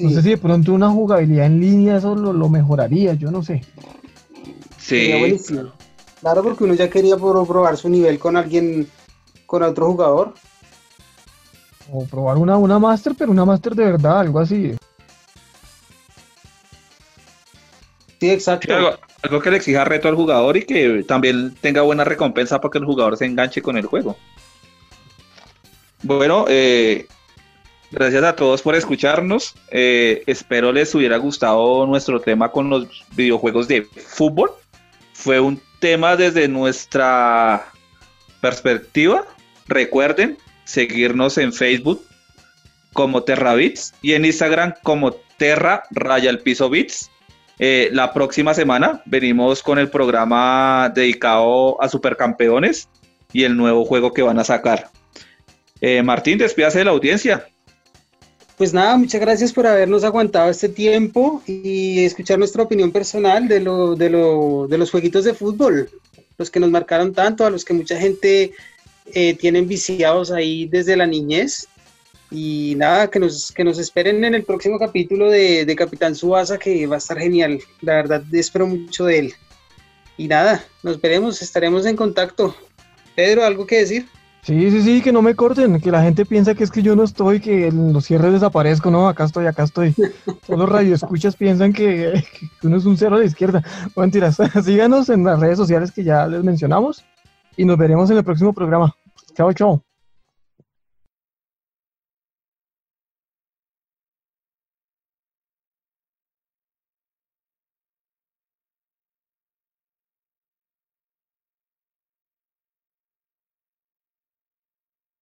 A: No sé si de pronto una jugabilidad en línea eso lo, mejoraría, yo no sé.
B: Sí.
C: Claro, porque uno ya quería probar su nivel con alguien, con otro jugador.
A: O probar una, una máster, pero una máster de verdad, algo así.
C: Sí, exacto.
B: algo, que le exija reto al jugador y que también tenga buena recompensa para que el jugador se enganche con el juego. Bueno, eh, Gracias a todos por escucharnos. Eh, espero les hubiera gustado nuestro tema con los videojuegos de fútbol. Fue un tema desde nuestra perspectiva. Recuerden seguirnos en Facebook como TerraBits y en Instagram como Terra Raya el Piso Bits. Eh, la próxima semana venimos con el programa dedicado a supercampeones y el nuevo juego que van a sacar. Eh, Martín, despídase de la audiencia.
C: Pues nada, muchas gracias por habernos aguantado este tiempo y escuchar nuestra opinión personal de, lo, de, lo, de los jueguitos de fútbol, los que nos marcaron tanto, a los que mucha gente eh, tienen viciados ahí desde la niñez. Y nada, que nos, que nos esperen en el próximo capítulo de, Capitán Suasa, que va a estar genial. La verdad, espero mucho de él. Y nada, nos veremos, estaremos en contacto. Pedro, ¿algo que decir?
A: Sí, sí, sí, que no me corten, que la gente piensa que es que yo no estoy, que en los cierres desaparezco, no, acá estoy, acá estoy. Todos los radioescuchas piensan que, que, uno es un cero a la izquierda. Mentiras, *laughs* síganos en las redes sociales que ya les mencionamos y nos veremos en el próximo programa. Chao, chao.